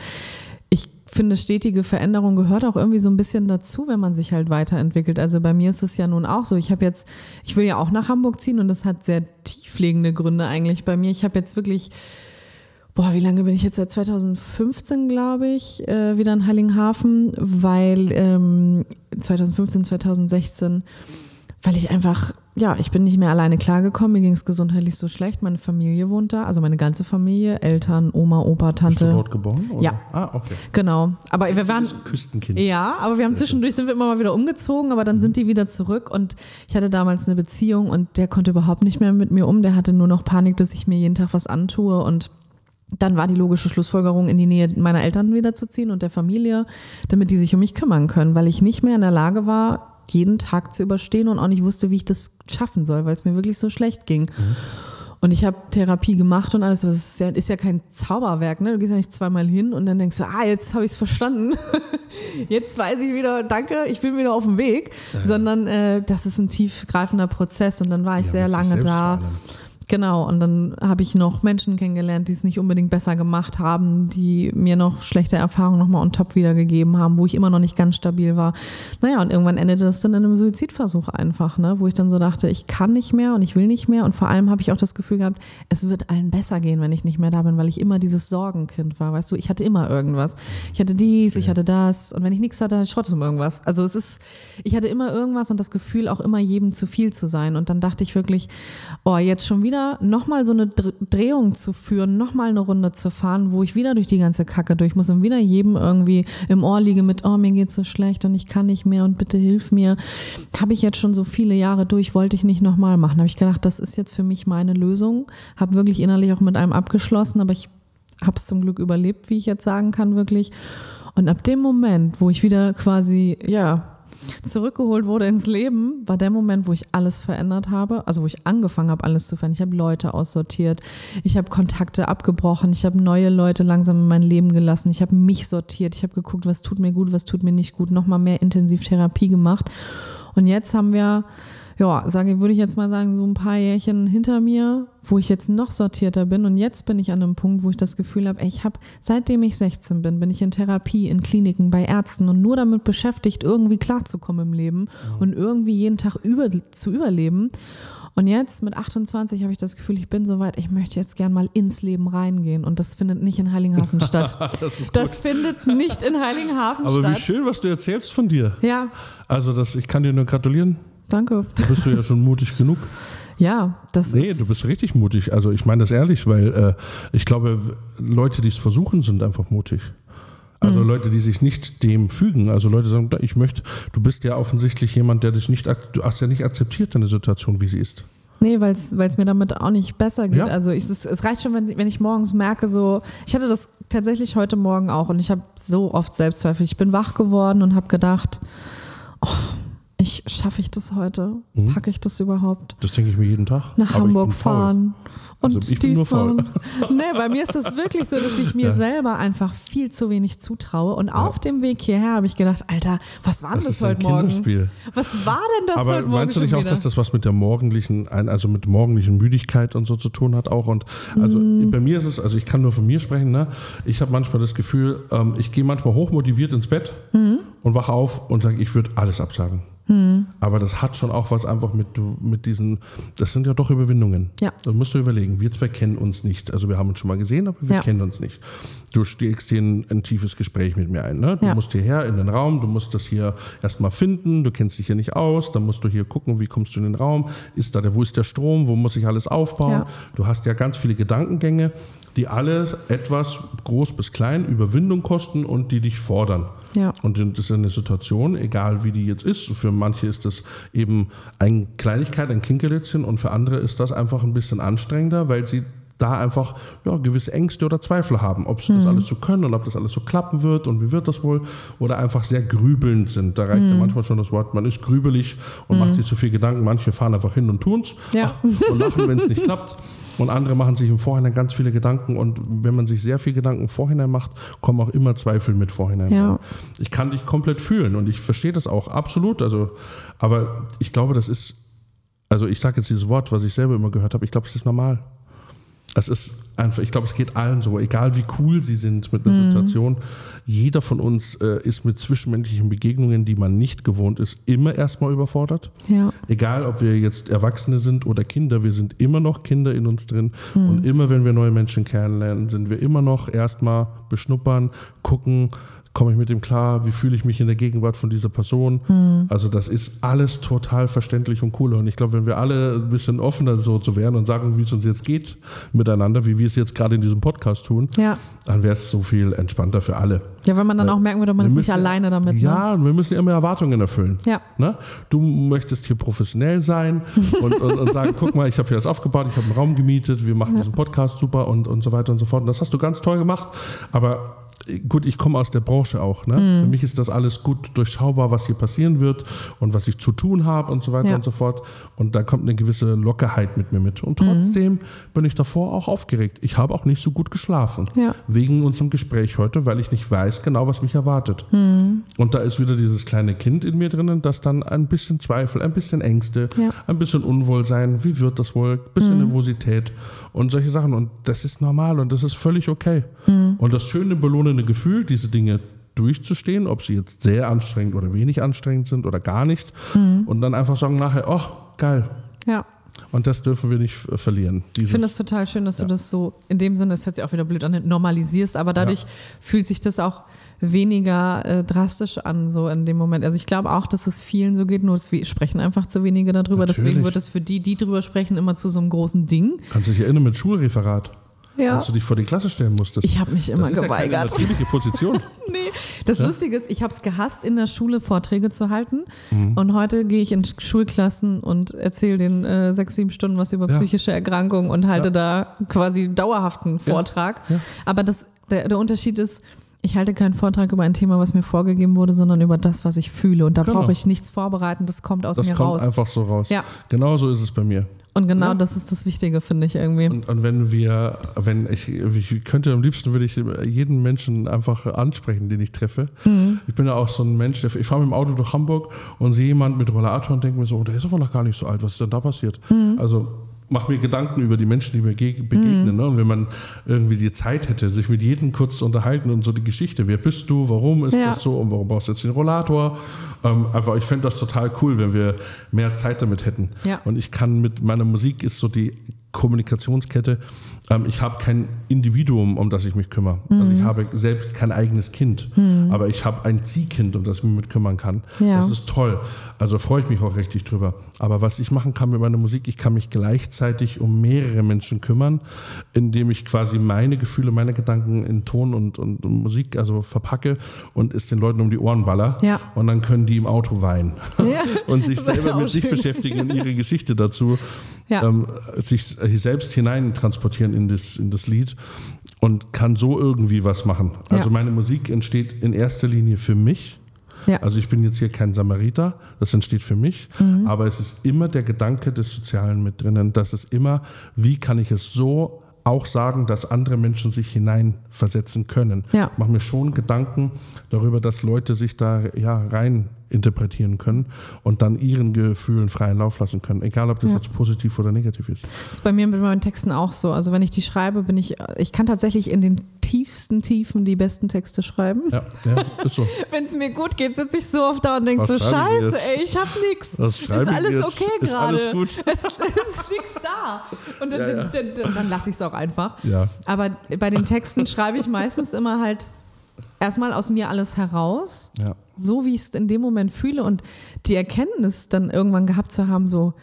finde, stetige Veränderung gehört auch irgendwie so ein bisschen dazu, wenn man sich halt weiterentwickelt. Also bei mir ist es ja nun auch so. Ich habe jetzt, ich will ja auch nach Hamburg ziehen und das hat sehr tieflegende Gründe eigentlich bei mir. Ich habe jetzt wirklich boah, wie lange bin ich jetzt seit 2015, glaube ich, äh, wieder in Heiligenhafen, weil ähm, 2015, 2016, weil ich einfach, ja, ich bin nicht mehr alleine klargekommen, mir ging es gesundheitlich so schlecht, meine Familie wohnt da, also meine ganze Familie, Eltern, Oma, Opa, Tante. Bist du dort geboren? Oder? Ja. Ah, okay. Genau, aber wir waren Küstenkind. ja, aber wir haben zwischendurch sind wir immer mal wieder umgezogen, aber dann sind die wieder zurück und ich hatte damals eine Beziehung und der konnte überhaupt nicht mehr mit mir um, der hatte nur noch Panik, dass ich mir jeden Tag was antue und dann war die logische Schlussfolgerung, in die Nähe meiner Eltern wiederzuziehen und der Familie, damit die sich um mich kümmern können, weil ich nicht mehr in der Lage war, jeden Tag zu überstehen und auch nicht wusste, wie ich das schaffen soll, weil es mir wirklich so schlecht ging. Und ich habe Therapie gemacht und alles, das ist ja, ist ja kein Zauberwerk, ne? Du gehst ja nicht zweimal hin und dann denkst du, ah, jetzt habe ich es verstanden. jetzt weiß ich wieder, danke, ich bin wieder auf dem Weg. Sondern äh, das ist ein tiefgreifender Prozess und dann war ich Ja, sehr lange da. vor allem. Genau, und dann habe ich noch Menschen kennengelernt, die es nicht unbedingt besser gemacht haben, die mir noch schlechte Erfahrungen nochmal on top wiedergegeben haben, wo ich immer noch nicht ganz stabil war. Naja, und irgendwann endete es dann in einem Suizidversuch einfach, ne? wo ich dann so dachte, ich kann nicht mehr und ich will nicht mehr. Und vor allem habe ich auch das Gefühl gehabt, es wird allen besser gehen, wenn ich nicht mehr da bin, weil ich immer dieses Sorgenkind war. Weißt du, ich hatte immer irgendwas. Ich hatte dies, ich hatte das. Und wenn ich nichts hatte, hatte ich trotzdem irgendwas. Also es ist, ich hatte immer irgendwas und das Gefühl, auch immer jedem zu viel zu sein. Und dann dachte ich wirklich, oh, jetzt schon wieder nochmal so eine Dr- Drehung zu führen, nochmal eine Runde zu fahren, wo ich wieder durch die ganze Kacke durch muss und wieder jedem irgendwie im Ohr liege mit, oh, mir geht's so schlecht und ich kann nicht mehr und bitte hilf mir. Habe ich jetzt schon so viele Jahre durch, wollte ich nicht nochmal machen. Habe ich gedacht, das ist jetzt für mich meine Lösung. Habe wirklich innerlich auch mit einem abgeschlossen, aber ich habe es zum Glück überlebt, wie ich jetzt sagen kann, wirklich. Und ab dem Moment, wo ich wieder quasi, ja, zurückgeholt wurde ins Leben, war der Moment, wo ich alles verändert habe, also wo ich angefangen habe, alles zu verändern. Ich habe Leute aussortiert, ich habe Kontakte abgebrochen, ich habe neue Leute langsam in mein Leben gelassen, ich habe mich sortiert, ich habe geguckt, was tut mir gut, was tut mir nicht gut, nochmal mehr intensiv Therapie gemacht. Und jetzt haben wir, ja, sage, würde ich jetzt mal sagen, so ein paar Jährchen hinter mir, wo ich jetzt noch sortierter bin. Und jetzt bin ich an einem Punkt, wo ich das Gefühl habe, ey, ich habe, seitdem ich 16 bin, bin ich in Therapie, in Kliniken, bei Ärzten und nur damit beschäftigt, irgendwie klarzukommen im Leben und irgendwie jeden Tag über, zu überleben. Und jetzt mit 28 habe ich das Gefühl, ich bin soweit, ich möchte jetzt gern mal ins Leben reingehen. Und das findet nicht in Heiligenhafen statt. Das Das findet nicht in Heiligenhafen Aber wie statt. schön, was du erzählst von dir. Ja, Also das, ich kann dir nur gratulieren. Danke. Da bist du ja schon mutig genug. Ja, das Nee, ist. du bist richtig mutig. Also ich meine das ehrlich, weil äh, ich glaube, Leute, die es versuchen, sind einfach mutig. Also Mhm. Leute, die sich nicht dem fügen. Also Leute sagen, ich möchte, du bist ja offensichtlich jemand, der dich nicht, du hast ja nicht akzeptiert, deine Situation, wie sie ist. Nee, weil es mir damit auch nicht besser geht. Ja. Also ich, es, es reicht schon, wenn, wenn ich morgens merke, so, ich hatte das tatsächlich heute Morgen auch und ich habe so oft Selbstzweifel. Ich bin wach geworden und habe gedacht, oh, ich schaffe ich das heute? Mhm. Packe ich das überhaupt? Das denke ich mir jeden Tag. Nach Aber Hamburg fahren. Und Also ich bin nur faul. Nee, bei mir ist das wirklich so, dass ich mir selber einfach viel zu wenig zutraue. Und auf dem Weg hierher habe ich gedacht, Alter, was war denn Das das, heute Morgen? Was war denn das Aber heute Morgen? meinst du nicht auch, wieder? dass das was mit der morgendlichen, also mit morgendlichen Müdigkeit und so zu tun hat auch? Und also Mm. bei mir ist es, also ich kann nur von mir sprechen, ne? Ich habe manchmal das Gefühl, ähm, ich gehe manchmal hochmotiviert ins Bett Mm. und wache auf und sage, ich würde alles absagen. Aber das hat schon auch was einfach mit, mit diesen, das sind ja doch Überwindungen. Ja. Das musst du überlegen. Wir zwei kennen uns nicht. Also wir haben uns schon mal gesehen, aber wir Ja. kennen uns nicht. Du stiegst hier in ein tiefes Gespräch mit mir ein. Ne? Du Ja. musst hierher in den Raum, du musst das hier erstmal finden, du kennst dich hier nicht aus, dann musst du hier gucken, wie kommst du in den Raum, ist da der, wo ist der Strom, wo muss ich alles aufbauen? Du hast ja ganz viele Gedankengänge, die alle etwas groß bis klein Überwindung kosten und die dich fordern. Ja. Und das ist eine Situation, egal wie die jetzt ist. Für manche ist das eben eine Kleinigkeit, ein Kinkelitzchen und für andere ist das einfach ein bisschen anstrengender, weil sie da einfach ja, gewisse Ängste oder Zweifel haben, ob sie das alles so können und ob das alles so klappen wird und wie wird das wohl oder einfach sehr grübelnd sind. Da reicht ja manchmal schon das Wort, man ist grübelig und macht sich zu viel Gedanken. Manche fahren einfach hin und tun's Ja. und lachen, wenn es nicht klappt. Und andere machen sich im Vorhinein ganz viele Gedanken. Und wenn man sich sehr viel Gedanken im Vorhinein macht, kommen auch immer Zweifel mit Vorhinein. Ja. Ich kann dich komplett fühlen und ich verstehe das auch absolut. Also, aber ich glaube, das ist, also ich sage jetzt dieses Wort, was ich selber immer gehört habe, ich glaube, es ist normal. Es ist einfach, ich glaube, es geht allen so, egal wie cool sie sind mit einer mhm. Situation. Jeder von uns äh, ist mit zwischenmenschlichen Begegnungen, die man nicht gewohnt ist, immer erstmal überfordert. Ja. Egal, ob wir jetzt Erwachsene sind oder Kinder, wir sind immer noch Kinder in uns drin. Mhm. Und immer, wenn wir neue Menschen kennenlernen, sind wir immer noch erstmal beschnuppern, gucken, komme ich mit dem klar, wie fühle ich mich in der Gegenwart von dieser Person. Mhm. Also das ist alles total verständlich und cool. Und ich glaube, wenn wir alle ein bisschen offener so zu werden und sagen, wie es uns jetzt geht miteinander, wie wir es jetzt gerade in diesem Podcast tun, ja. dann wäre es so viel entspannter für alle. Ja, wenn man dann auch merken würde, man ist müssen, nicht alleine damit. Ja, ne? wir müssen immer Erwartungen erfüllen. Ja. Ne? Du möchtest hier professionell sein und, und, und sagen, guck mal, ich habe hier das aufgebaut, ich habe einen Raum gemietet, wir machen ja. diesen Podcast super und, und so weiter und so fort. Und das hast du ganz toll gemacht. Aber gut, ich komme aus der Branche auch. Ne? Mhm. Für mich ist das alles gut durchschaubar, was hier passieren wird und was ich zu tun habe und so weiter ja. und so fort. Und da kommt eine gewisse Lockerheit mit mir mit. Und trotzdem mhm. bin ich davor auch aufgeregt. Ich habe auch nicht so gut geschlafen ja. wegen unserem Gespräch heute, weil ich nicht weiß genau, was mich erwartet. Mhm. Und da ist wieder dieses kleine Kind in mir drinnen, das dann ein bisschen Zweifel, ein bisschen Ängste, ja. ein bisschen Unwohlsein, wie wird das wohl, ein bisschen mhm. Nervosität und solche Sachen. Und das ist normal und das ist völlig okay. Mhm. Und das schöne belohnende Gefühl, diese Dinge durchzustehen, ob sie jetzt sehr anstrengend oder wenig anstrengend sind oder gar nicht. Mhm. Und dann einfach sagen nachher, oh, geil. Ja. Und das dürfen wir nicht verlieren. ich finde es total schön, dass ja. du das so in dem Sinne, es hört sich auch wieder blöd an, normalisierst, aber dadurch ja. fühlt sich das auch weniger äh, drastisch an, so in dem Moment. Also ich glaube auch, dass es vielen so geht, nur es sprechen einfach zu wenige darüber. Natürlich. Deswegen wird es für die, die drüber sprechen, immer zu so einem großen Ding. Kannst du dich erinnern mit Schulreferat? Ja. Als du dich vor die Klasse stellen musstest. Ich habe mich immer das geweigert. Das ist ja natürliche Position. nee. Das ja? Lustige ist, ich habe es gehasst, in der Schule Vorträge zu halten. Mhm. Und heute gehe ich in Schulklassen und erzähle den äh, sechs, sieben Stunden was über ja. psychische Erkrankungen und halte da quasi dauerhaften Vortrag. Aber das, der, der Unterschied ist, ich halte keinen Vortrag über ein Thema, was mir vorgegeben wurde, sondern über das, was ich fühle. Und da genau. brauche ich nichts vorbereiten, das kommt aus das mir kommt raus. Das kommt einfach so raus. Ja. Genau so ist es bei mir. Und genau ja. das ist das Wichtige, finde ich irgendwie. Und, und, wenn wir, wenn ich, ich könnte am liebsten würde ich jeden Menschen einfach ansprechen, den ich treffe. Mhm. Ich bin ja auch so ein Mensch, der, ich fahre mit dem Auto durch Hamburg und sehe jemanden mit Rollator und denke mir so, der ist aber noch gar nicht so alt, was ist denn da passiert? Mhm. Also mache mir Gedanken über die Menschen, die mir begegnen. Mhm. Ne? Und wenn man irgendwie die Zeit hätte, sich mit jedem kurz zu unterhalten und so die Geschichte, wer bist du, warum ist ja. das so und warum brauchst du jetzt den Rollator? Ähm, einfach, ich fände das total cool, wenn wir mehr Zeit damit hätten. Ja. Und ich kann mit meiner Musik ist so die Kommunikationskette. Ähm, ich habe kein Individuum, um das ich mich kümmere. Mhm. Also ich mhm. habe selbst kein eigenes Kind, mhm. aber ich habe ein Ziehkind, um das ich mich mit kümmern kann. Ja. Das ist toll. Also freue ich mich auch richtig drüber. Aber was ich machen kann mit meiner Musik, ich kann mich gleichzeitig um mehrere Menschen kümmern, indem ich quasi meine Gefühle, meine Gedanken in Ton und, und, und Musik also verpacke und es den Leuten um die Ohren baller. Ja. Und dann können die im Auto weinen ja. und sich selber mit sich beschäftigen und ihre Geschichte dazu ja. ähm, sich selbst hinein transportieren in das, in das Lied und kann so irgendwie was machen. Also ja. meine Musik entsteht in erster Linie für mich. Ja. Also ich bin jetzt hier kein Samariter, das entsteht für mich, mhm. aber es ist immer der Gedanke des Sozialen mit drinnen, dass es immer, wie kann ich es so auch sagen, dass andere Menschen sich hineinversetzen können. Ja. Ich mache mir schon Gedanken darüber, dass Leute sich da ja rein interpretieren können und dann ihren Gefühlen freien Lauf lassen können, egal ob das ja. jetzt positiv oder negativ ist. Das ist bei mir mit meinen Texten auch so. Also wenn ich die schreibe, bin ich, ich kann tatsächlich in den tiefsten Tiefen die besten Texte schreiben. Ja, ja ist so. wenn es mir gut geht, sitze ich so oft da und denke so, scheiße, ey, ich hab nichts. Ist alles okay gerade. Ist alles gut. Es, es ist nichts da. Und dann, ja, dann, dann, dann lasse ich es auch einfach. Ja. Aber bei den Texten schreibe ich meistens immer halt erstmal aus mir alles heraus, ja. so wie ich es in dem Moment fühle und die Erkenntnis dann irgendwann gehabt zu haben, so,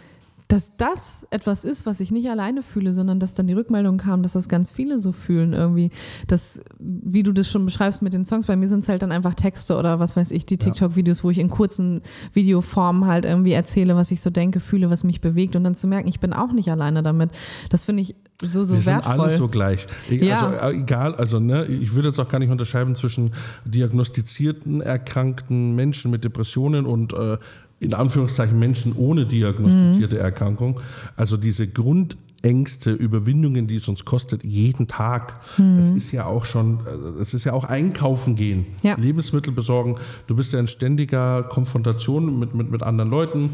dass das etwas ist, was ich nicht alleine fühle, sondern dass dann die Rückmeldung kam, dass das ganz viele so fühlen irgendwie. Dass, wie du das schon beschreibst mit den Songs, bei mir sind es halt dann einfach Texte oder was weiß ich, die TikTok-Videos, wo ich in kurzen Videoformen halt irgendwie erzähle, was ich so denke, fühle, was mich bewegt und dann zu merken, ich bin auch nicht alleine damit. Das finde ich so, so Wir wertvoll. sind alles so gleich. Ja. Also äh, egal, also ne, ich würde jetzt auch gar nicht unterscheiden zwischen diagnostizierten, erkrankten Menschen mit Depressionen und äh, in Anführungszeichen Menschen ohne diagnostizierte mhm. Erkrankung. Also diese Grundängste, Überwindungen, die es uns kostet, jeden Tag. Mhm. Das ist ja auch schon, es ist ja auch einkaufen gehen, ja. Lebensmittel besorgen. Du bist ja in ständiger Konfrontation mit, mit, mit anderen Leuten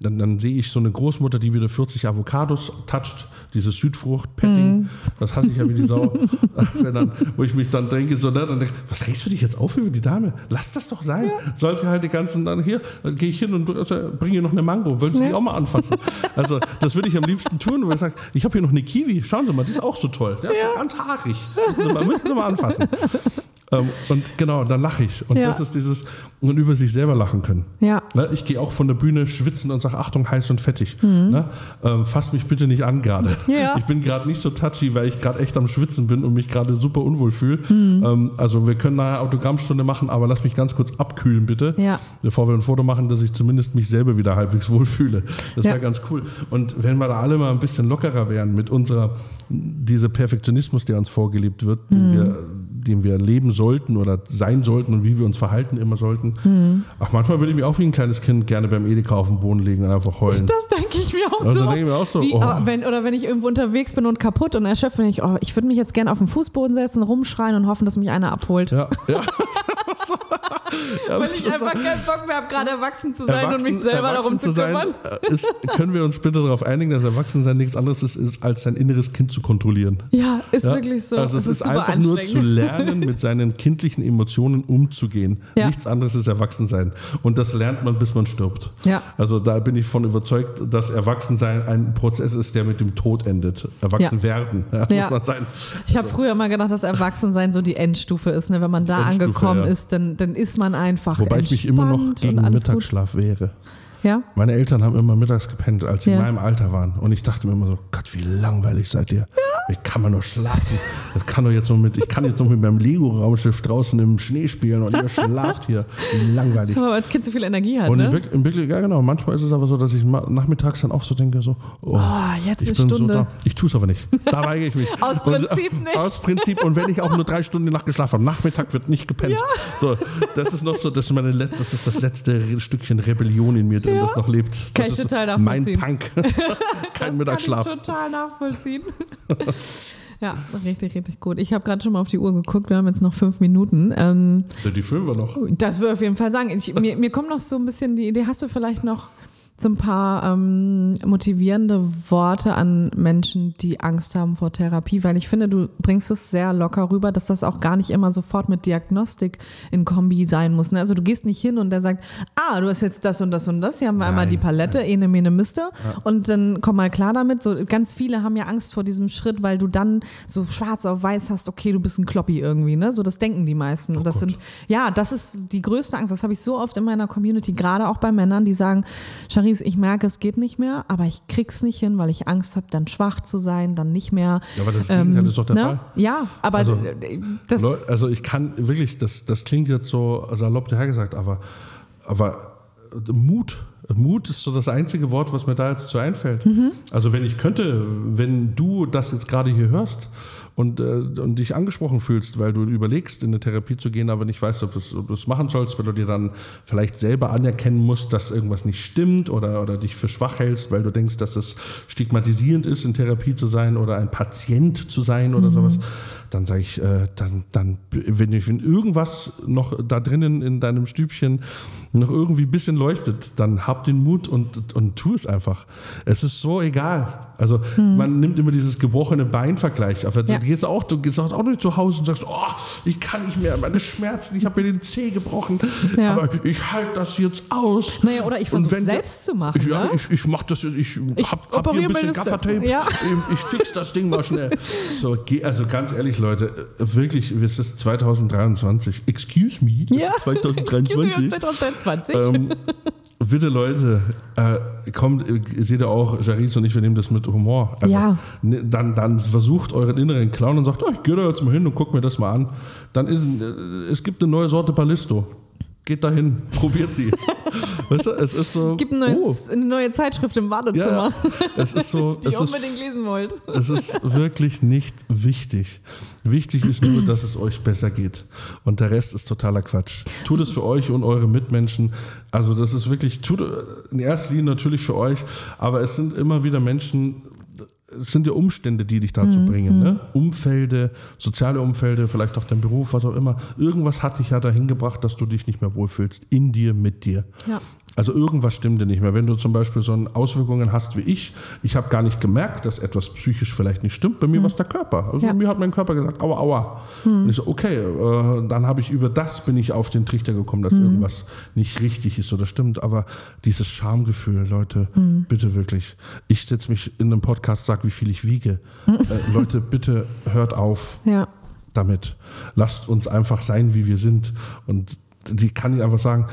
dann, dann sehe ich so eine Großmutter, die wieder 40 Avocados toucht, dieses Südfrucht-Petting, Mhm. das hasse ich ja wie die Sau. Dann, wo ich mich dann denke, so, ne, dann denke, was regst du dich jetzt auf über die Dame? Lass das doch sein. Soll sie halt die ganzen, dann hier, dann gehe ich hin und also, bringe ihr noch eine Mango. Wollen Sie die auch mal anfassen? Also, das würde ich am liebsten tun, weil ich sage, ich habe hier noch eine Kiwi, schauen Sie mal, die ist auch so toll. Ja, Ganz haarig. Müssen Sie mal, müssen Sie mal anfassen. Ähm, und genau, dann lache ich. Und Ja. das ist dieses, und über sich selber lachen können. Ja. Ne, ich gehe auch von der Bühne schwitzen und sage, Achtung, heiß und fettig. Ne? Ähm, fass mich bitte nicht an gerade. Ja. Ich bin gerade nicht so touchy, weil ich gerade echt am Schwitzen bin und mich gerade super unwohl fühle. Mhm. Ähm, also wir können nachher Autogrammstunde machen, aber lass mich ganz kurz abkühlen bitte, Ja. bevor wir ein Foto machen, dass ich zumindest mich selber wieder halbwegs wohlfühle. Das Ja. wäre ganz cool. Und wenn wir da alle mal ein bisschen lockerer wären mit unserer, dieser Perfektionismus, der uns vorgelebt wird, Mhm. den wir dem wir leben sollten oder sein sollten und wie wir uns verhalten immer sollten. Mhm. Ach, manchmal würde ich mich auch wie ein kleines Kind gerne beim Edeka auf den Boden legen und einfach heulen. Das denke ich mir auch Also so. ich mir auch so, Wie, oh. aber wenn, oder wenn ich irgendwo unterwegs bin und kaputt und erschöpft bin, ich, oh, ich würde mich jetzt gerne auf den Fußboden setzen, rumschreien und hoffen, dass mich einer abholt. Ja, ja. ja Weil ich ist einfach so- keinen Bock mehr habe, gerade erwachsen zu sein und Erwachsen- mich selber darum zu sein, kümmern. äh, Ist, können wir uns bitte darauf einigen, dass Erwachsensein nichts anderes ist, ist als sein inneres Kind zu kontrollieren. Ja, ist Ja? wirklich so. Also es, ist, super einfach nur zu lernen, mit seinen kindlichen Emotionen umzugehen. Ja. Nichts anderes ist Erwachsensein. Und das lernt man, bis man stirbt. Ja. Also da bin ich von überzeugt, dass Erwachsensein ein Prozess ist, der mit dem Tod endet. Erwachsen Ja. werden, muss man sein. Ich habe früher mal gedacht, dass Erwachsensein so die Endstufe ist. Ne? Wenn man da Endstufe, angekommen ist, dann, dann ist man einfach Wobei ich mich immer noch entspannt gegen Mittagsschlaf. Gut. Ja? Meine Eltern haben immer mittags gepennt, als sie Ja. in meinem Alter waren. Und ich dachte mir immer so, Gott, wie langweilig seid ihr. Wie kann man nur schlafen? Das kann doch jetzt noch mit, ich kann jetzt noch mit meinem Lego-Raumschiff draußen im Schnee spielen und ihr schlaft hier. Wie langweilig. Aber als Kind so viel Energie hat, Und ne? Wirk- in Wirklichkeit, ja genau, manchmal ist es aber so, dass ich nachmittags dann auch so denke, so, oh, Ah, jetzt ich eine bin so Stunde. da. Ich tue es aber nicht. Da weigere ich mich. Aus Und, Prinzip nicht. Aus Prinzip. Und wenn ich auch nur drei Stunden die Nacht geschlafen habe, Nachmittag wird nicht gepennt. So, das ist noch so, das ist, meine das, ist das letzte Stückchen Rebellion in mir drin, das noch lebt. Das Kann ich ist total Mein nachvollziehen. Punk. Kein Mittagsschlaf. Kann ich total nachvollziehen. ja, richtig, richtig gut. Ich habe gerade schon mal auf die Uhr geguckt. Wir haben jetzt noch fünf Minuten. Ähm, Ja, Die filmen wir noch. das würde ich auf jeden Fall sagen. Ich, mir, mir kommt noch so ein bisschen die Idee. Hast du vielleicht noch so ein paar ähm, motivierende Worte an Menschen, die Angst haben vor Therapie? Weil ich finde, du bringst es sehr locker rüber, dass das auch gar nicht immer sofort mit Diagnostik in Kombi sein muss. Ne? Also du gehst nicht hin und der sagt, ah, du hast jetzt das und das und das. Hier haben wir einmal die Palette, ene, mene, miste. Und dann komm mal klar damit. So ganz viele haben ja Angst vor diesem Schritt, weil du dann so schwarz auf weiß hast, okay, du bist ein Kloppi irgendwie. Ne? So das denken die meisten. Und das Gott. sind ja, das ist die größte Angst. Das habe ich so oft in meiner Community, gerade auch bei Männern, die sagen, Charisse, ich merke, es geht nicht mehr, aber ich krieg's nicht hin, weil ich Angst habe, dann schwach zu sein, dann nicht mehr. Ja, aber das Gegenteil ist doch der ne? Fall. Ja, aber Also, äh, das Also ich kann wirklich, das, das klingt jetzt so salopp dahergesagt, aber, aber Mut, Mut ist so das einzige Wort, was mir da jetzt so einfällt. Mhm. Also wenn ich könnte, wenn du das jetzt gerade hier hörst und, äh, und dich angesprochen fühlst, weil du überlegst, in eine Therapie zu gehen, aber nicht weißt, ob du es machen sollst, weil du dir dann vielleicht selber anerkennen musst, dass irgendwas nicht stimmt oder, oder dich für schwach hältst, weil du denkst, dass es stigmatisierend ist, in Therapie zu sein oder ein Patient zu sein oder sowas, dann sage ich, äh, dann, dann, wenn, ich, wenn irgendwas noch da drinnen in deinem Stübchen noch irgendwie ein bisschen leuchtet, dann hab den Mut und, und tu es einfach. Es ist so egal. Also man nimmt immer dieses gebrochene Bein-Vergleich. Ja. du gehst auch, du gehst auch nicht zu Hause und sagst, oh, ich kann nicht mehr, meine Schmerzen, ich habe mir den Zeh gebrochen, Ja. aber ich halte das jetzt aus. Naja, oder ich Und versuch's wenn- selbst zu machen, Ja, ne? ich, ich mach das, jetzt, ich, Ich hab, hab hier ein bisschen Gaffertape. Ja. ich, ich fix das Ding mal schnell. So, geh- also ganz ehrlich, Leute, wirklich, es ist 2023. Excuse me, Ja. ist 2023. 2020. ähm, bitte Leute, äh, kommt, äh, ihr seht ja auch, Jarice und ich, wir nehmen das mit Humor. Also, Ja. ne, Dann, dann versucht euren inneren Clown und sagt, oh, ich gehe da jetzt mal hin und guck mir das mal an. Dann ist, äh, es gibt eine neue Sorte Ballisto. Geht dahin, probiert sie. weißt du, es ist so. Gibt ein oh, eine neue Zeitschrift im ja, Badezimmer, ja. Es ist so. die ihr ist unbedingt lesen wollt. es ist wirklich nicht wichtig. Wichtig ist nur, dass es euch besser geht. Und der Rest ist totaler Quatsch. Tut es für euch und eure Mitmenschen. Also das ist wirklich, tut in erster Linie natürlich für euch, aber es sind immer wieder Menschen, es sind ja Umstände, die dich dazu bringen. Ne? Umfelde, soziale Umfelde, vielleicht auch dein Beruf, was auch immer. Irgendwas hat dich ja dahin gebracht, dass du dich nicht mehr wohlfühlst. In dir, mit dir. Ja. Also irgendwas stimmte nicht mehr. Wenn du zum Beispiel so eine Auswirkungen hast wie ich, ich habe gar nicht gemerkt, dass etwas psychisch vielleicht nicht stimmt. Bei mir war es der Körper. Also Ja. mir hat mein Körper gesagt, aua, aua. Und ich so, okay, äh, dann habe ich über das bin ich auf den Trichter gekommen, dass irgendwas nicht richtig ist oder stimmt. Aber dieses Schamgefühl, Leute, bitte wirklich. Ich setze mich in einem Podcast, sage, wie viel ich wiege. äh, Leute, bitte hört auf Ja. damit. Lasst uns einfach sein, wie wir sind. Und die kann ich einfach sagen,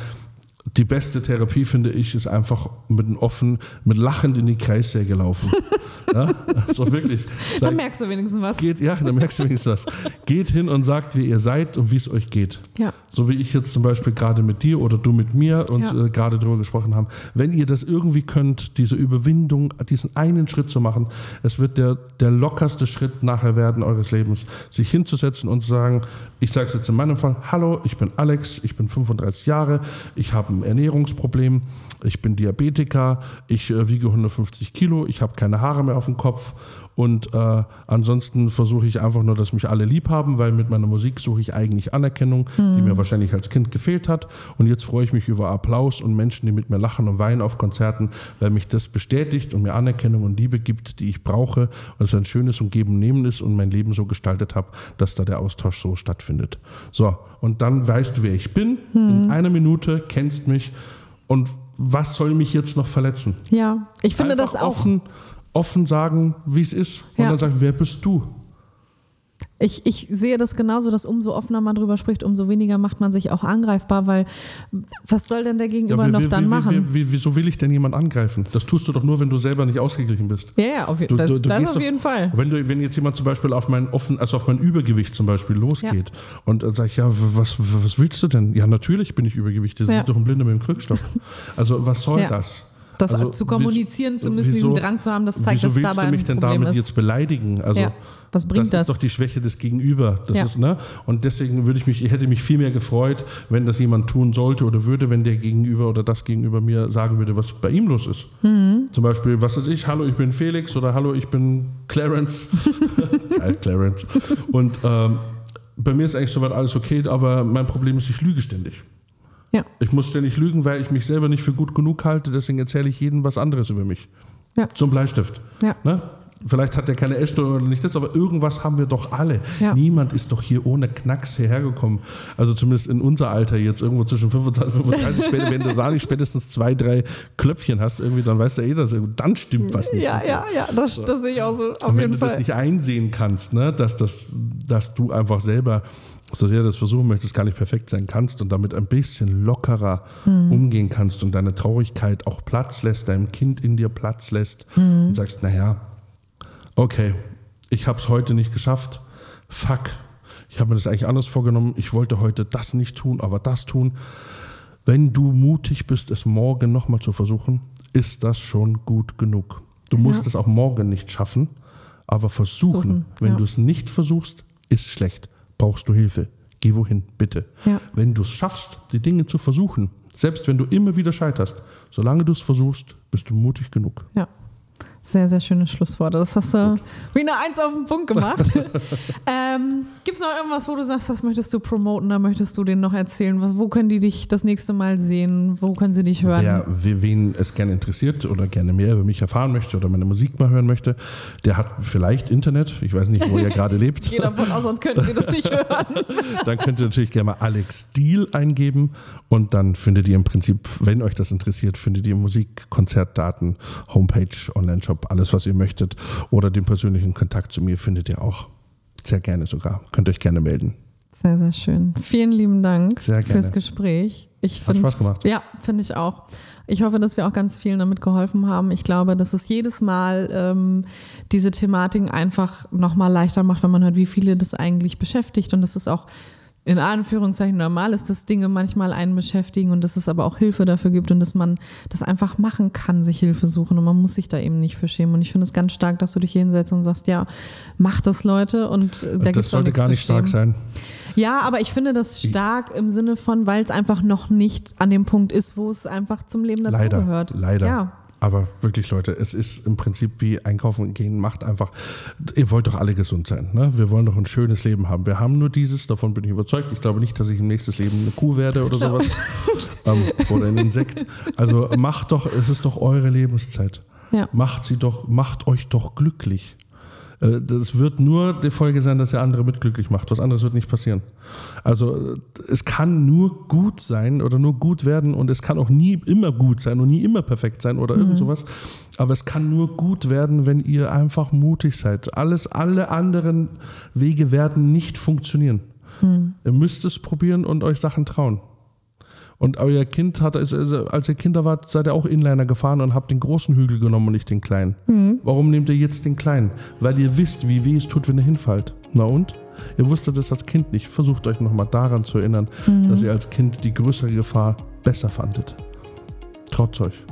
die beste Therapie, finde ich, ist einfach mit einem offen, mit lachend in die Kreissäge laufen. ja? Also wirklich. Da Sag, merkst du wenigstens was. geht, ja, da merkst du wenigstens was. Geht hin und sagt, wie ihr seid und wie es euch geht. Ja. So wie ich jetzt zum Beispiel gerade mit dir oder du mit mir und Ja. äh, gerade darüber gesprochen haben. Wenn ihr das irgendwie könnt, diese Überwindung, diesen einen Schritt zu machen, es wird der, der lockerste Schritt nachher werden eures Lebens, sich hinzusetzen und zu sagen, ich sage es jetzt in meinem Fall, hallo, ich bin Alex, ich bin 35 Jahre, ich habe Ernährungsproblem, ich bin Diabetiker, ich äh, wiege 150 Kilo, ich habe keine Haare mehr auf dem Kopf und äh, ansonsten versuche ich einfach nur, dass mich alle lieb haben, weil mit meiner Musik suche ich eigentlich Anerkennung, die mir wahrscheinlich als Kind gefehlt hat. Und jetzt freue ich mich über Applaus und Menschen, die mit mir lachen und weinen auf Konzerten, weil mich das bestätigt und mir Anerkennung und Liebe gibt, die ich brauche. Und es ein schönes und Geben-Nehmen ist und mein Leben so gestaltet habe, dass da der Austausch so stattfindet. So, und dann weißt du, wer ich bin. In einer Minute kennst mich. Und was soll mich jetzt noch verletzen? Ja. Ich finde Einfach das auch. Offen, offen sagen, wie es ist. Und Ja. dann sagen, wer bist du? Ich, ich sehe das genauso, dass umso offener man drüber spricht, umso weniger macht man sich auch angreifbar, weil was soll denn der Gegenüber wie, noch wie, dann wie, machen? Wie, wie, wieso will ich denn jemand angreifen? Das tust du doch nur, wenn du selber nicht ausgeglichen bist. ja, ja, auf, Du- das, du- du das auf doch- jeden Fall. Wenn, du, wenn jetzt jemand zum Beispiel auf mein offen, also auf mein Übergewicht zum Beispiel losgeht und dann sage ich, ja, was, was willst du denn? Ja, natürlich bin ich übergewichtig. Das Ja. ist doch ein Blinder mit dem Krückstock. Also was soll Ja. das? Das also, zu kommunizieren wieso- zu müssen, diesen wieso- Drang zu haben, das zeigt, dass willst dabei du mich ein denn Problem damit ist. jetzt beleidigen? Also Ja. Was bringt das? das? ist doch die Schwäche des Gegenüber. Das Ja. ist, ne? Und deswegen würde ich mich, ich hätte mich viel mehr gefreut, wenn das jemand tun sollte oder würde, wenn der Gegenüber oder das Gegenüber mir sagen würde, was bei ihm los ist. Mhm. Zum Beispiel, was weiß ich, hallo, ich bin Felix oder hallo, ich bin Clarence. Geil, Clarence. Und ähm, bei mir ist eigentlich soweit alles okay, aber mein Problem ist, ich lüge ständig. Ja. Ich muss ständig lügen, weil ich mich selber nicht für gut genug halte, deswegen erzähle ich jedem was anderes über mich. Ja. Zum Bleistift. Ja. Ne? Vielleicht hat er keine Essstörung oder nicht das, aber irgendwas haben wir doch alle. Ja. Niemand ist doch hier ohne Knacks hierher gekommen. Also zumindest in unser Alter jetzt, irgendwo zwischen 25 und 35 später, wenn du da nicht spätestens zwei, drei Klöpfchen hast, irgendwie, dann weißt du eh, dass dann stimmt was nicht. Ja, ja, ja, das, das sehe ich auch so. Auf Und wenn du das nicht einsehen kannst, ne, dass, das, dass du einfach selber, so sehr du das versuchen möchtest, gar nicht perfekt sein kannst und damit ein bisschen lockerer Mhm. umgehen kannst und deine Traurigkeit auch Platz lässt, deinem Kind in dir Platz lässt Mhm. und sagst, naja, okay, ich habe es heute nicht geschafft, fuck, ich habe mir das eigentlich anders vorgenommen, ich wollte heute das nicht tun, aber das tun. Wenn du mutig bist, es morgen nochmal zu versuchen, ist das schon gut genug. Du musst Ja. es auch morgen nicht schaffen, aber versuchen. Suchen, Wenn ja. du es nicht versuchst, ist schlecht. Brauchst du Hilfe. Geh wohin, bitte. Ja. Wenn du es schaffst, die Dinge zu versuchen, selbst wenn du immer wieder scheiterst, solange du es versuchst, bist du mutig genug. Ja. Sehr, sehr schöne Schlussworte. Das hast du wie eine Eins auf den Punkt gemacht. ähm, Gibt es noch irgendwas, wo du sagst, das möchtest du promoten, da möchtest du denen noch erzählen? Wo können die dich das nächste Mal sehen? Wo können sie dich hören? Wer, we- wen es gerne interessiert oder gerne mehr über mich erfahren möchte oder meine Musik mal hören möchte, der hat vielleicht Internet. Ich weiß nicht, wo ihr gerade lebt. Gehe davon aus, sonst könnten sie das nicht hören. Dann könnt ihr natürlich gerne mal Alex Deal eingeben und dann findet ihr im Prinzip, wenn euch das interessiert, findet ihr Musik, Konzertdaten, Homepage, Online-Shop, alles, was ihr möchtet. Oder den persönlichen Kontakt zu mir findet ihr auch. Sehr gerne sogar. Könnt euch gerne melden. Sehr, sehr schön. Vielen lieben Dank fürs Gespräch. Ich Hat find, Spaß gemacht. Ja, finde ich auch. Ich hoffe, dass wir auch ganz vielen damit geholfen haben. Ich glaube, dass es jedes Mal ähm, diese Thematiken einfach nochmal leichter macht, wenn man hört, wie viele das eigentlich beschäftigt und dass es auch in Anführungszeichen normal ist, dass Dinge manchmal einen beschäftigen und dass es aber auch Hilfe dafür gibt und dass man das einfach machen kann, sich Hilfe suchen und man muss sich da eben nicht für schämen. Und ich finde es ganz stark, dass du dich hinsetzt und sagst, ja, mach das, Leute. Und äh, da das sollte gar nicht stark sein. Ja, aber ich finde das stark im Sinne von, weil es einfach noch nicht an dem Punkt ist, wo es einfach zum Leben Leider, dazugehört. leider. Ja, Aber wirklich, Leute, es ist im Prinzip wie einkaufen gehen, macht einfach, ihr wollt doch alle gesund sein. Ne? Wir wollen doch ein schönes Leben haben. Wir haben nur dieses, davon bin ich überzeugt. Ich glaube nicht, dass ich im nächsten Leben eine Kuh werde oder sowas. ähm, oder ein Insekt. Also macht doch, es ist doch eure Lebenszeit. Ja. Macht sie doch, macht euch doch glücklich. Äh, Das wird nur die Folge sein, dass ihr andere mit glücklich macht. Was anderes wird nicht passieren. Also äh, es kann nur gut sein oder nur gut werden und es kann auch nie immer gut sein und nie immer perfekt sein oder irgend sowas. Aber es kann nur gut werden, wenn ihr einfach mutig seid. Alles, alle anderen Wege werden nicht funktionieren. Ihr müsst es probieren und euch Sachen trauen. Und euer Kind hat, als als ihr Kinder wart, seid ihr auch Inliner gefahren und habt den großen Hügel genommen und nicht den kleinen. Warum nehmt ihr jetzt den kleinen? Weil ihr wisst, wie weh es tut, wenn ihr hinfallt. Na und? Ihr wusstet es als Kind nicht. Versucht euch nochmal daran zu erinnern, dass ihr als Kind die größere Gefahr besser fandet. Traut euch.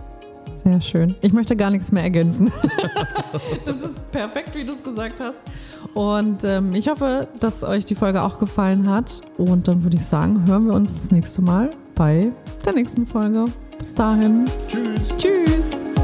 Sehr schön. Ich möchte gar nichts mehr ergänzen. das ist perfekt, wie du es gesagt hast. Und ähm, ich hoffe, dass euch die Folge auch gefallen hat. Und dann würde ich sagen, hören wir uns das nächste Mal bei der nächsten Folge. Bis dahin. Tschüss. Tschüss.